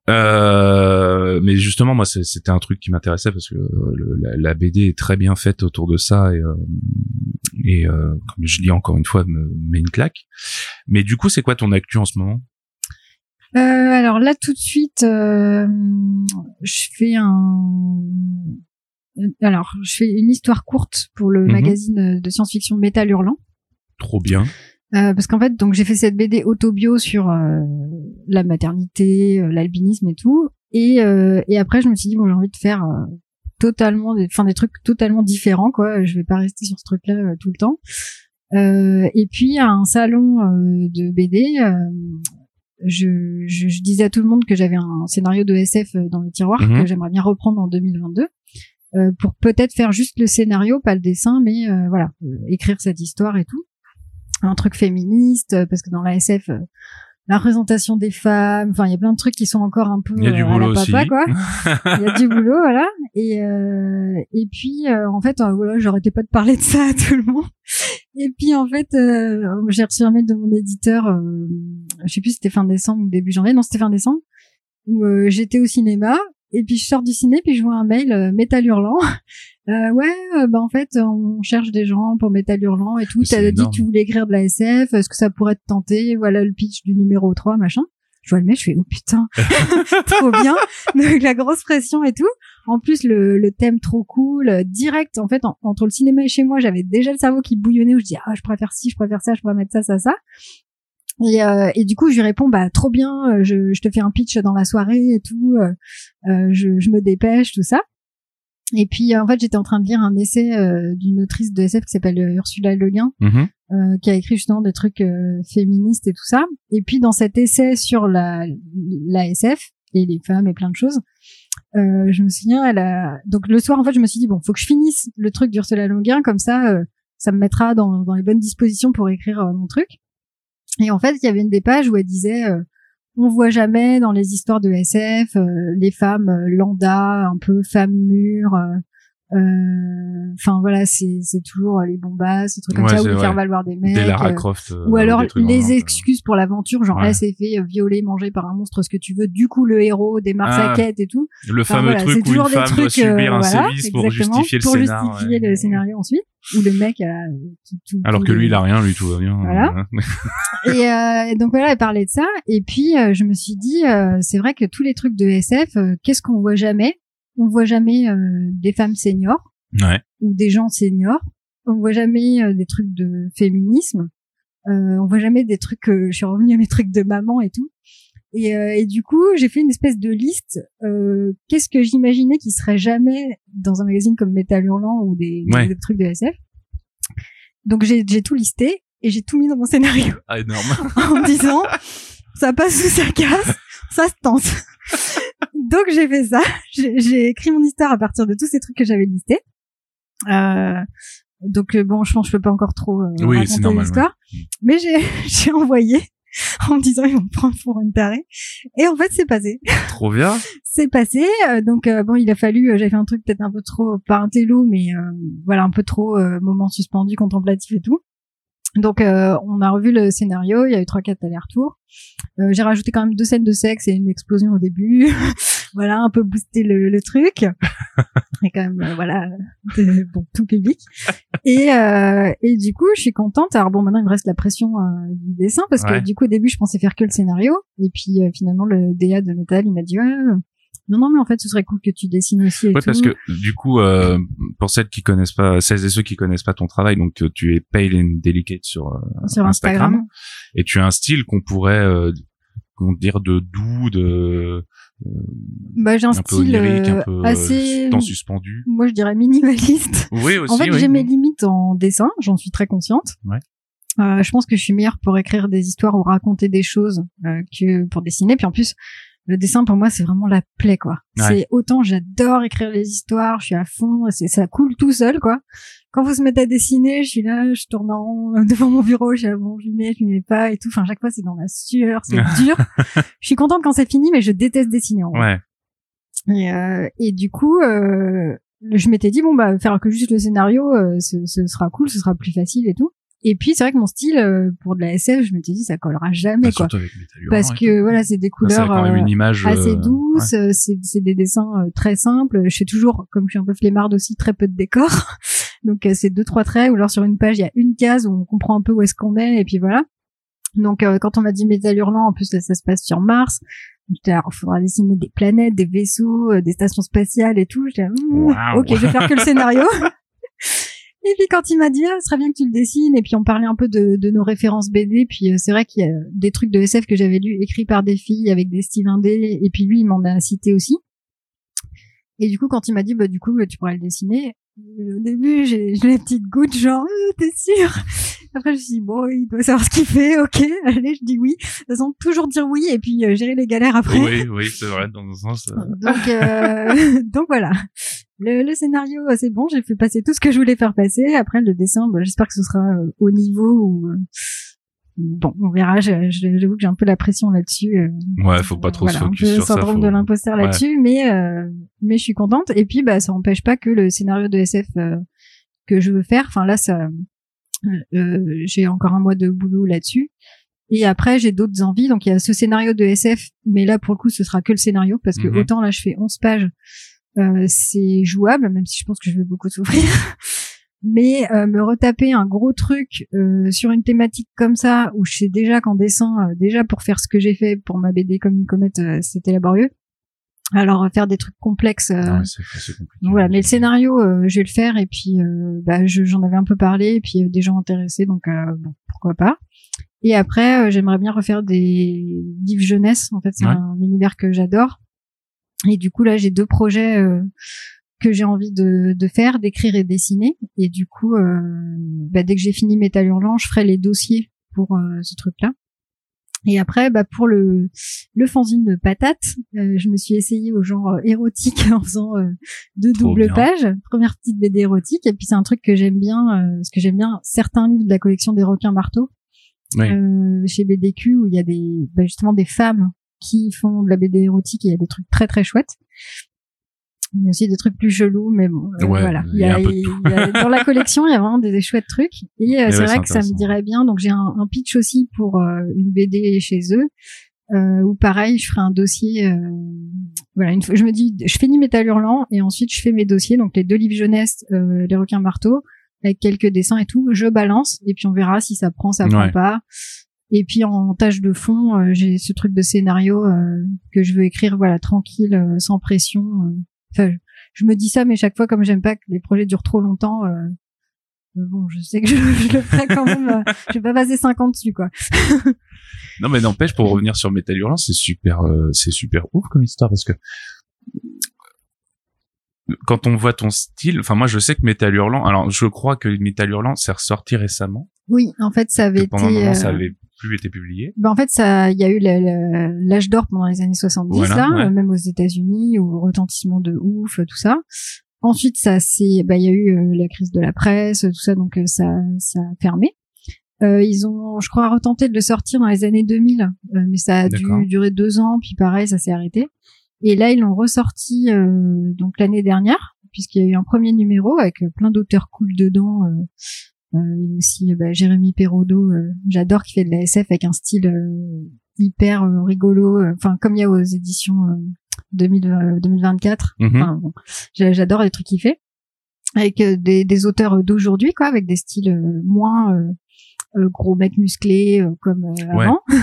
A: Euh, mais justement, moi, c'était un truc qui m'intéressait parce que euh, le- la, la BD est très bien faite autour de ça et, euh, et euh, comme je dis encore une fois, me met une claque. Mais du coup, c'est quoi ton actu en ce moment?
C: Euh, alors là, tout de suite, euh, je fais un. Alors, je fais une histoire courte pour le
A: Mhm.
C: magazine de science-fiction Métal Hurlant.
A: Trop bien.
C: Euh, parce qu'en fait, donc j'ai fait cette BD autobio sur euh, la maternité, euh, l'albinisme et tout, et euh, et après je me suis dit bon j'ai envie de faire euh, totalement, des, enfin des trucs totalement différents quoi. Je vais pas rester sur ce truc-là tout le temps. Euh, et puis à un salon euh, de BD, euh, je, je, je disais à tout le monde que j'avais un scénario de SF dans les tiroirs
A: Mhm.
C: que j'aimerais bien reprendre en 2022. euh, pour peut-être faire juste le scénario, pas le dessin, mais euh, voilà, euh, écrire cette histoire et tout un truc féministe euh, parce que dans la SF euh, la représentation des femmes. Enfin, il y a plein de trucs qui sont encore un peu
A: Il y a du
C: euh, à la
A: boulot
C: papa,
A: aussi.
C: quoi. *laughs* Il y a du boulot, voilà. Et euh, et puis euh, en fait, euh, voilà, j'arrêtais pas de parler de ça à tout le monde. Et puis en fait, euh, j'ai reçu un mail de mon éditeur. euh, je sais plus c'était fin décembre ou début janvier. Non, c'était fin décembre. Où euh, j'étais au cinéma. Et puis je sors du ciné, puis je vois un mail euh, Métal Hurlant. *laughs* Euh, ouais, euh, bah en fait, on cherche des gens pour Métal Hurlant et tout. T'as dit que tu voulais écrire de la SF. Est-ce que ça pourrait te tenter? Voilà le pitch du numéro 3, machin. Je vois le mail, je fais oh putain, *laughs* *laughs* trop bien. Donc la grosse pression et tout. En plus le, le thème trop cool, direct. En fait, en- entre le cinéma et chez moi, j'avais déjà le cerveau qui bouillonnait où je dis ah je préfère ci, je préfère ça, je pourrais mettre ça, ça, ça. Et, euh, et du coup, je lui réponds bah trop bien, euh, je, je te fais un pitch dans la soirée et tout. euh, euh, je, je me dépêche, tout ça. Et puis en fait, j'étais en train de lire un essai euh, d'une autrice de SF qui s'appelle euh, Ursula Le Guin, euh, qui a écrit justement des trucs euh, féministes et tout ça. Et puis dans cet essai sur la, la SF et les femmes et plein de choses, euh, je me souviens, elle a donc le soir en fait, je me suis dit bon, faut que je finisse le truc d'Ursula Le Guin comme ça, euh, ça me mettra dans, dans les bonnes dispositions pour écrire euh, mon truc. Et en fait, il y avait une des pages où elle disait euh, on voit jamais dans les histoires de SF euh, les femmes euh, lambda, un peu femmes mûres. Euh, Enfin voilà, c'est c'est toujours les bombasses, ces trucs comme
A: Ouais,
C: ça,
A: c'est
C: ou faire valoir des mecs.
A: Des Lara
C: euh,
A: Croft. euh,
C: ou alors les excuses pour l'aventure, genre elle s'est fait violer, manger par un monstre, ce que tu veux. Du coup, le héros démarre
A: Ah.
C: sa quête et tout.
A: Le fameux
C: voilà, c'est
A: truc où une
C: toujours des
A: femme doit
C: trucs, euh,
A: subir un
C: voilà,
A: sévice pour justifier le
C: pour
A: scénar.
C: justifier
A: ouais.
C: le scénario ensuite. Ou le mec a tout, tout-
A: Alors
C: tout
A: que lui, il a rien, lui, tout va bien.
C: Voilà. *laughs* et, euh, donc voilà, elle parlait de ça. Et puis euh, je me suis dit, euh, c'est vrai que tous les trucs de SF, qu'est-ce qu'on voit jamais? On voit jamais euh, des femmes seniors
A: Ouais.
C: ou des gens seniors. On voit jamais euh, des trucs de féminisme. Euh, on voit jamais des trucs. euh, je suis revenue à mes trucs de maman et tout. Et, euh, et du coup, j'ai fait une espèce de liste. euh, Qu'est-ce que j'imaginais qui serait jamais dans un magazine comme Metal Hurlant ou des,
A: Ouais.
C: des trucs de SF. Donc j'ai j'ai tout listé et j'ai tout mis dans mon scénario
A: Ah, énorme. *laughs*
C: en me disant ça passe ou ça casse, ça se tente. Donc j'ai fait ça, *laughs* j'ai écrit mon histoire à partir de tous ces trucs que j'avais listés. Euh, donc euh, bon, je pense que je peux pas encore trop euh,
A: Oui,
C: raconter l'histoire,
A: ouais.
C: mais j'ai *laughs* j'ai envoyé *laughs* en me disant ils vont me prendre pour une tarée. Et en fait c'est passé
A: Trop bien.
C: c'est passé. euh, donc euh, bon, il a fallu. euh, J'avais fait un truc peut-être un peu trop pas un télo, mais euh, voilà un peu trop euh, moment suspendu, contemplatif et tout. Donc euh, on a revu le scénario. Il y a eu trois quatre allers-retours. Euh, J'ai rajouté quand même deux scènes de sexe et une explosion au début. *laughs* voilà un peu boosté le, le truc. *laughs* et quand même euh, voilà *laughs* bon tout public. Et euh, et du coup je suis contente. Alors bon maintenant il me reste la pression euh, du dessin parce que du coup au début je pensais faire que le scénario et puis euh, finalement le DA de Metal il m'a dit ouais non non mais en fait ce serait cool que tu dessines aussi tout.
A: parce que du coup, euh, pour celles qui connaissent pas, celles et ceux qui connaissent pas ton travail, donc tu- tu es pale and delicate sur, euh,
C: sur
A: Instagram.
C: Instagram.
A: et tu as un style qu'on pourrait euh, comment dire de doux, de
C: Bah j'ai un, style
A: un
C: euh,
A: peu euh,
C: assez
A: temps suspendu.
C: moi je dirais minimaliste. *laughs*
A: Oui aussi.
C: En fait,
A: oui.
C: j'ai mes limites en dessin, j'en suis très consciente.
A: Ouais.
C: Euh, je pense que je suis meilleure pour écrire des histoires ou raconter des choses euh, que pour dessiner. Puis en plus, le dessin pour moi c'est vraiment la plaie quoi.
A: Ouais.
C: C'est autant j'adore écrire les histoires, je suis à fond, c'est ça coule tout seul quoi. Quand vous se mettez à dessiner, je suis là, je tourne en rond euh, devant mon bureau, je suis là, bon, je mets, je mets pas et tout. Enfin, chaque fois c'est dans la sueur, c'est *laughs* dur. je suis contente quand c'est fini, mais je déteste dessiner en vrai.
A: Ouais.
C: Et, euh, et du coup, euh, je m'étais dit bon bah faire que juste le scénario, euh, ce, ce sera cool, ce sera plus facile et tout. Et puis c'est vrai que mon style euh, pour de la SF, je m'étais dit ça collera jamais
A: Bah,
C: quoi,
A: avec
C: parce que voilà c'est des couleurs
A: quand même une image
C: assez douces, euh, c'est c'est des dessins euh, très simples. Je fais toujours, comme je suis un peu flemmarde aussi, très peu de décors. *laughs* Donc euh, c'est deux trois traits ou alors sur une page il y a une case où on comprend un peu où est-ce qu'on est et puis voilà. Donc euh, quand on m'a dit Métal Hurlant, en plus là, ça se passe sur Mars. Là, il faudra dessiner des planètes, des vaisseaux, euh, des stations spatiales et tout. J'étais là, hmm,
A: Waouh.
C: ok, je vais faire que le scénario. *laughs* et puis quand il m'a dit, ah, ce serait bien que tu le dessines, et puis on parlait un peu de, de nos références BD, puis euh, c'est vrai qu'il y a des trucs de SF que j'avais lus écrits par des filles avec des styles indés, et puis lui il m'en a cité aussi. Et du coup quand il m'a dit, bah du coup tu pourrais le dessiner, euh, au début j'ai j'ai la petite goutte genre, Euh, t'es sûr? Après je me suis dit, bon il doit savoir ce qu'il fait, *laughs* ok, allez je dis oui. De toute façon toujours dire oui, et puis euh, gérer les galères après.
A: Oui, oui, c'est vrai dans un sens. euh,
C: Donc, euh, *laughs* donc voilà. Le, le scénario, euh, c'est bon. J'ai fait passer tout ce que je voulais faire passer. Après, le dessin, bah, j'espère que ce sera euh, au niveau où, euh, bon, on verra. J'avoue que j'ai un peu la pression là-dessus. euh,
A: Ouais, faut pas trop
C: voilà,
A: se
C: un
A: focus
C: peu
A: sur ça.
C: syndrome
A: faut-
C: de l'imposteur
A: Ouais.
C: là-dessus, mais euh, mais je suis contente. Et puis bah ça n'empêche pas que le scénario de SF euh, que je veux faire, enfin là ça, euh, j'ai encore un mois de boulot là-dessus. Et après j'ai d'autres envies. Donc il y a ce scénario de SF, mais là pour le coup ce sera que le scénario parce que
A: Mhm.
C: autant là je fais 11 pages, euh, c'est jouable, même si je pense que je vais beaucoup souffrir. *laughs* Mais euh, me retaper un gros truc euh, sur une thématique comme ça, où je sais déjà qu'en dessin, euh, déjà pour faire ce que j'ai fait pour ma BD comme une comète, euh, c'était laborieux. Alors faire des trucs complexes, euh,
A: Ah
C: voilà. Mais le scénario, euh, je vais le faire et puis euh, bah, je- j'en avais un peu parlé et puis des gens intéressés, donc euh, bon, pourquoi pas. Et après, euh, j'aimerais bien refaire des livres jeunesse. En fait, c'est
A: Ouais.
C: un univers que j'adore. Et du coup là, j'ai deux projets euh, que j'ai envie de, de faire, d'écrire et dessiner. Et du coup, euh, bah, dès que j'ai fini Métal Hurlant, je ferai les dossiers pour euh, ce truc-là. Et après, bah, pour le, le fanzine de patate, euh, je me suis essayée au genre euh, érotique *laughs* en faisant euh, deux
A: Trop
C: doubles
A: bien.
C: pages, première petite BD érotique. Et puis c'est un truc que j'aime bien, euh, parce que j'aime bien certains livres de la collection des requins marteaux
A: Oui.
C: euh, chez BDQ où il y a des bah, justement des femmes qui font de la BD érotique et il y a des trucs très très chouettes. Il y a aussi des trucs plus chelous, mais bon, euh,
A: Ouais,
C: voilà.
A: il y a
C: il y a- *laughs* dans la collection, il y a vraiment des, des chouettes trucs. Et euh, c'est
A: ouais,
C: vrai que ça me dirait bien. Donc j'ai un, un pitch aussi pour euh, une BD chez eux. Euh, où pareil, je ferai un dossier. euh, voilà, une fois, je me dis, je finis Métal Hurlant et ensuite je fais mes dossiers, donc les deux livres jeunesse, euh, les requins marteaux, avec quelques dessins et tout. Je balance et puis on verra si ça prend, ça prend
A: Ouais.
C: pas. Et puis en tâche de fond, euh, j'ai ce truc de scénario euh, que je veux écrire, voilà, tranquille, euh, sans pression. Enfin, je, me dis ça, mais chaque fois, comme j'aime pas que les projets durent trop longtemps, euh, bon, je sais que je, *laughs* je le ferai quand même. euh, je vais pas passer 50 dessus, quoi. *laughs*
A: Non, mais n'empêche, pour revenir sur Metal Hurlant, c'est super, euh, c'est super ouf comme histoire parce que quand on voit ton style, enfin moi je sais que Metal Hurlant, alors je crois que Metal Hurlant s'est ressorti récemment,
C: Oui, en fait, ça avait
A: que pendant un
C: été.
A: moment ça avait plus été publié.
C: Ben en fait, ça, il y a eu l'âge d'or pendant les années 70
A: Voilà,
C: là,
A: ouais.
C: même aux États-Unis, au retentissement de ouf, tout ça. Ensuite, ça c'est, bah il y a eu euh, la crise de la presse, tout ça, donc euh, ça, ça a fermé. Euh, ils ont, je crois, retenté de le sortir dans les années 2000, euh, mais ça a dû durer deux ans, puis pareil, ça s'est arrêté. Et là, ils l'ont ressorti euh, donc l'année dernière, puisqu'il y a eu un premier numéro avec euh, plein d'auteurs cool dedans. Il y a aussi euh, bah, Jérémy Perraudot, euh, j'adore, qui fait de la SF avec un style euh, hyper rigolo, euh, enfin comme il y a aux éditions euh, 2000, euh, 2024.
A: Mhm.
C: Enfin, bon, j'a- j'adore les trucs qu'il fait avec des, des auteurs d'aujourd'hui, quoi, avec des styles euh, moins euh, gros mecs musclés euh, comme euh,
A: Ouais.
C: avant. *laughs*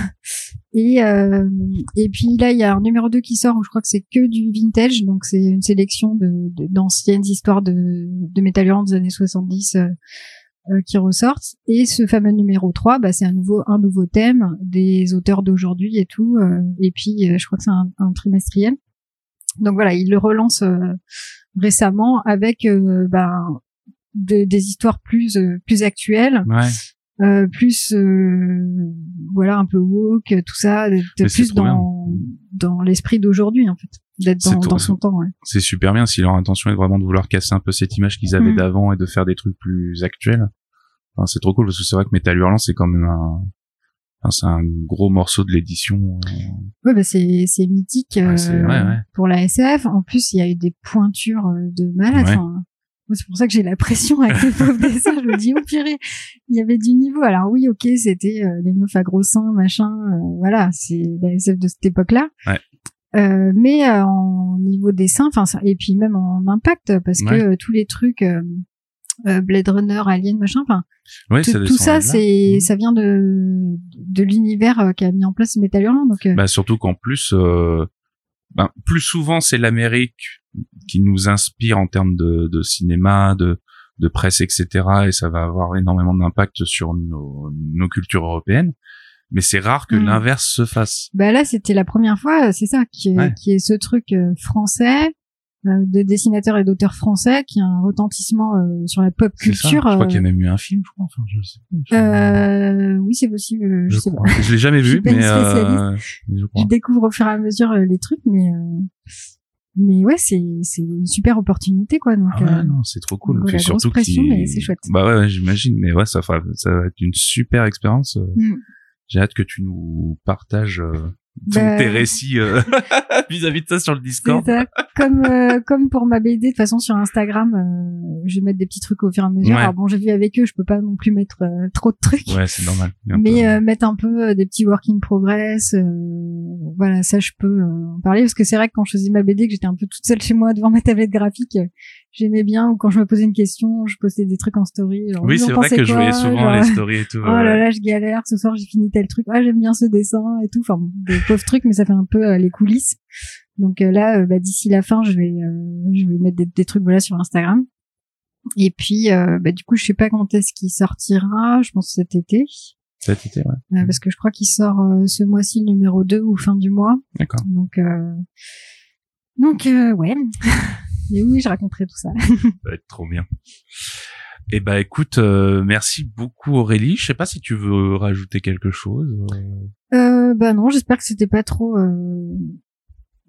C: Et euh, et puis là, il y a un numéro 2 qui sort où je crois que c'est que du vintage, donc c'est une sélection de de- d'anciennes histoires de de Metal Hurlant des années 70 euh, euh, qui ressortent. Et ce fameux numéro 3, bah, c'est un nouveau un nouveau thème des auteurs d'aujourd'hui et tout. euh, et puis euh, je crois que c'est un, un trimestriel. Donc voilà, il le relance euh, récemment avec euh, ben, de- des histoires plus euh, plus actuelles,
A: Ouais.
C: euh, plus euh, voilà un peu woke, tout ça, de, plus dans dans l'esprit d'aujourd'hui en fait, d'être dans, dans son temps. Ouais.
A: C'est super bien si leur intention est vraiment de vouloir casser un peu cette image qu'ils avaient
C: Mhm.
A: d'avant et de faire des trucs plus actuels. Enfin, c'est trop cool parce que c'est vrai que Metal Hurlant c'est quand même un, enfin, c'est un gros morceau de l'édition. euh,
C: Ouais, bah c'est c'est mythique euh,
A: c'est- ouais, ouais.
C: pour la SF. En plus, il y a eu des pointures euh, de malade. Enfin, c'est pour ça que j'ai la pression avec les pauvres dessins. Je me dis, oh purée, il y avait du niveau. Alors oui, ok, c'était euh, les meufs à gros seins, machin. euh, voilà, c'est la SF de cette époque-là.
A: Ouais.
C: Euh, mais euh, en niveau dessin, enfin, ça- et puis même en impact, parce
A: Ouais.
C: que euh, tous les trucs euh, Blade Runner, Alien, machin, enfin,
A: Ouais,
C: tout,
A: ça
C: tout ça, c'est,
A: Mhm.
C: ça vient de de l'univers qu'a mis en place Metal Hurlant. Donc,
A: Bah surtout qu'en plus, euh, ben, plus souvent c'est l'Amérique qui nous inspire en termes de, de cinéma, de, de presse, etc. Et ça va avoir énormément d'impact sur nos, nos cultures européennes. Mais c'est rare que
C: Mm.
A: l'inverse se fasse.
C: Bah là, c'était la première fois, c'est ça, qui est,
A: Ouais.
C: qui est ce truc euh, français, de dessinateurs et d'auteurs français, qui a un retentissement euh, sur la pop
A: ça.
C: culture.
A: Je crois qu'il y a
C: euh,
A: même eu un film, je crois. Enfin, je sais. je-
C: euh, oui, c'est possible. euh, Je,
A: je,
C: sais pas.
A: Je l'ai jamais vu, mais euh, je
C: découvre au fur et à mesure euh, les trucs, mais euh, mais ouais, c'est c'est une super opportunité quoi. Donc
A: Ah ouais,
C: euh,
A: non, c'est trop cool. Puis surtout
C: pression, mais c'est chouette.
A: Bah ouais, ouais, j'imagine. Mais ouais, ça, ça va être une super expérience. euh.
C: Mm.
A: J'ai hâte que tu nous partages euh, tous
C: Bah,
A: tes récits euh, *laughs* vis-à-vis de ça sur le Discord.
C: Ça. Comme euh, comme pour ma BD, de toute façon sur Instagram, euh, je vais mettre des petits trucs au fur et à mesure.
A: Ouais.
C: Alors bon, j'ai vu avec eux, je peux pas non plus mettre euh, trop de trucs.
A: Ouais, c'est normal.
C: Mais
A: peu.
C: euh, mettre un peu euh, des petits work in progress, euh, voilà, ça je peux euh, en parler parce que c'est vrai que quand je faisais ma BD, que j'étais un peu toute seule chez moi devant ma tablette graphique, j'aimais bien. Ou quand je me posais une question, je postais des trucs en story. genre,
A: oui, c'est vrai que je voyais souvent
C: Genre,
A: les stories et tout.
C: Oh là là, je galère. Ce soir, j'ai fini tel truc. Ah, j'aime bien ce dessin et tout. Enfin, des pauvres trucs, mais ça fait un peu euh, les coulisses. Donc euh, là, euh, bah, d'ici la fin, je vais, euh, je vais mettre des, des trucs voilà sur Instagram. Et puis, euh, bah, du coup, je sais pas quand est-ce qu'il sortira. Je pense cet été,
A: Cet été, ouais.
C: euh, parce que je crois qu'il sort euh, ce mois-ci le numéro 2 ou fin du mois.
A: D'accord.
C: Donc, euh, donc euh, ouais. *laughs* Et oui, je raconterai tout ça. *laughs*
A: Ça va être trop bien. Eh ben, écoute, euh, merci beaucoup Aurélie. Je sais pas si tu veux rajouter quelque chose. euh.
C: Euh, bah non, j'espère que c'était pas trop euh,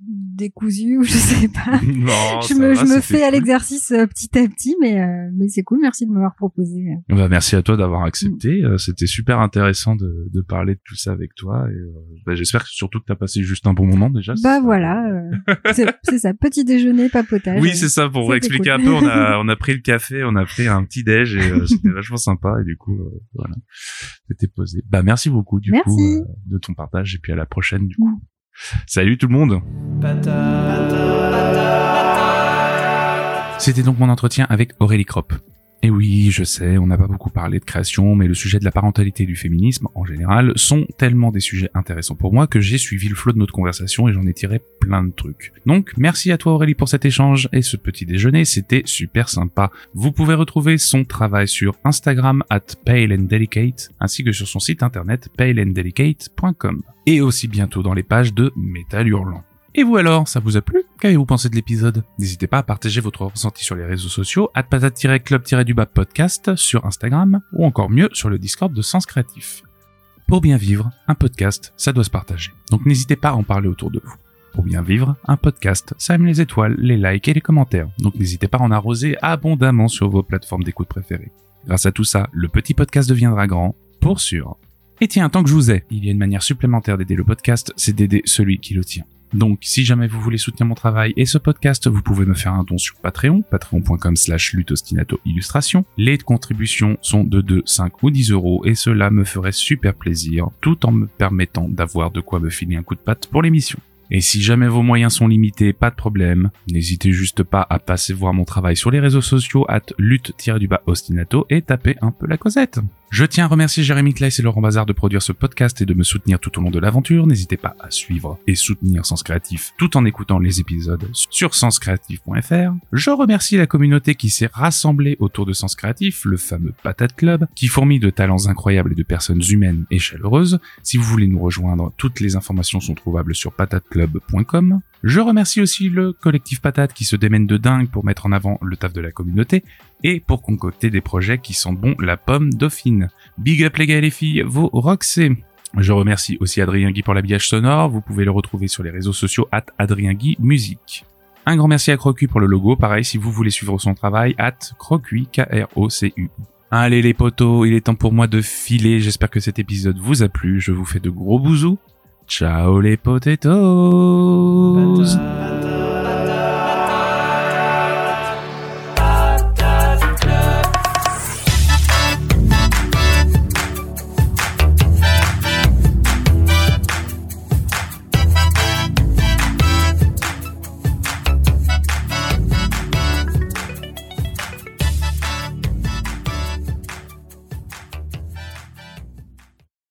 C: décousu ou je sais pas. *laughs*
A: non,
C: je me,
A: va,
C: je me fais à l'exercice euh, petit à petit, mais euh, mais c'est cool. Merci de m'avoir proposé.
A: Bah, merci à toi d'avoir accepté.
C: Mm.
A: C'était super intéressant de, de parler de tout ça avec toi. Et, euh, bah, j'espère que surtout que t'as passé juste un bon moment déjà.
C: Bah voilà, euh, c'est c'est ça. Petit déjeuner, papotage.
A: Oui, c'est ça. Pour expliquer
C: cool.
A: un peu, on a *laughs* on a pris le café, on a pris un petit déj et euh, c'était vachement sympa. Et du coup, euh, voilà, c'était posé. Bah merci beaucoup du
C: Merci.
A: coup de ton partage et puis à la prochaine du coup. Salut tout le monde. C'était donc mon entretien avec Aurélie Kropp. Et oui, je sais, on n'a pas beaucoup parlé de création, mais le sujet de la parentalité et du féminisme, en général, sont tellement des sujets intéressants pour moi que j'ai suivi le flot de notre conversation et j'en ai tiré plein de trucs. Donc, merci à toi Aurélie pour cet échange et ce petit déjeuner, c'était super sympa. Vous pouvez retrouver son travail sur Instagram at Pale ainsi que sur son site internet paleanddelicate.com. Et aussi bientôt dans les pages de Métal Hurlant. Et vous alors, ça vous a plu? Qu'avez-vous pensé de l'épisode? N'hésitez pas à partager votre ressenti sur les réseaux sociaux, at patate-club-du-bas podcast sur Instagram, ou encore mieux sur le Discord de Sens Créatif. Pour bien vivre, un podcast, ça doit se partager. Donc n'hésitez pas à en parler autour de vous. Pour bien vivre, un podcast, ça aime les étoiles, les likes et les commentaires. Donc n'hésitez pas à en arroser abondamment sur vos plateformes d'écoute préférées. Grâce à tout ça, le petit podcast deviendra grand, pour sûr. Et tiens, tant que je vous ai, il y a une manière supplémentaire d'aider le podcast, c'est d'aider celui qui le tient. Donc, si jamais vous voulez soutenir mon travail et ce podcast, vous pouvez me faire un don sur Patreon, patreon.com slash illustration. Les contributions sont de 2, 5 ou 10 euros et cela me ferait super plaisir, tout en me permettant d'avoir de quoi me filer un coup de patte pour l'émission. Et si jamais vos moyens sont limités, pas de problème, n'hésitez juste pas à passer voir mon travail sur les réseaux sociaux at lutte-du-bas ostinato et taper un peu la causette. Je tiens à remercier Jérémy Kleiss et Laurent Bazar de produire ce podcast et de me soutenir tout au long de l'aventure. N'hésitez pas à suivre et soutenir Sens Créatif tout en écoutant les épisodes sur senscreatif.fr. Je remercie la communauté qui s'est rassemblée autour de Sens Créatif, le fameux Patate Club, qui fourmille de talents incroyables et de personnes humaines et chaleureuses. Si vous voulez nous rejoindre, toutes les informations sont trouvables sur patateclub.com. Je remercie aussi le collectif Patate qui se démène de dingue pour mettre en avant le taf de la communauté et pour concocter des projets qui sentent bon la pomme dauphine. Big up les gars et les filles, vos Roxy. Je remercie aussi Adrien Guy pour l'habillage sonore, vous pouvez le retrouver sur les réseaux sociaux at Adrien Guy Musique. Un grand merci à Crocu pour le logo, pareil si vous voulez suivre son travail, at Crocu, K-R-O-C-U. Allez les potos, il est temps pour moi de filer, j'espère que cet épisode vous a plu, je vous fais de gros bousous. Ciao les potatoes.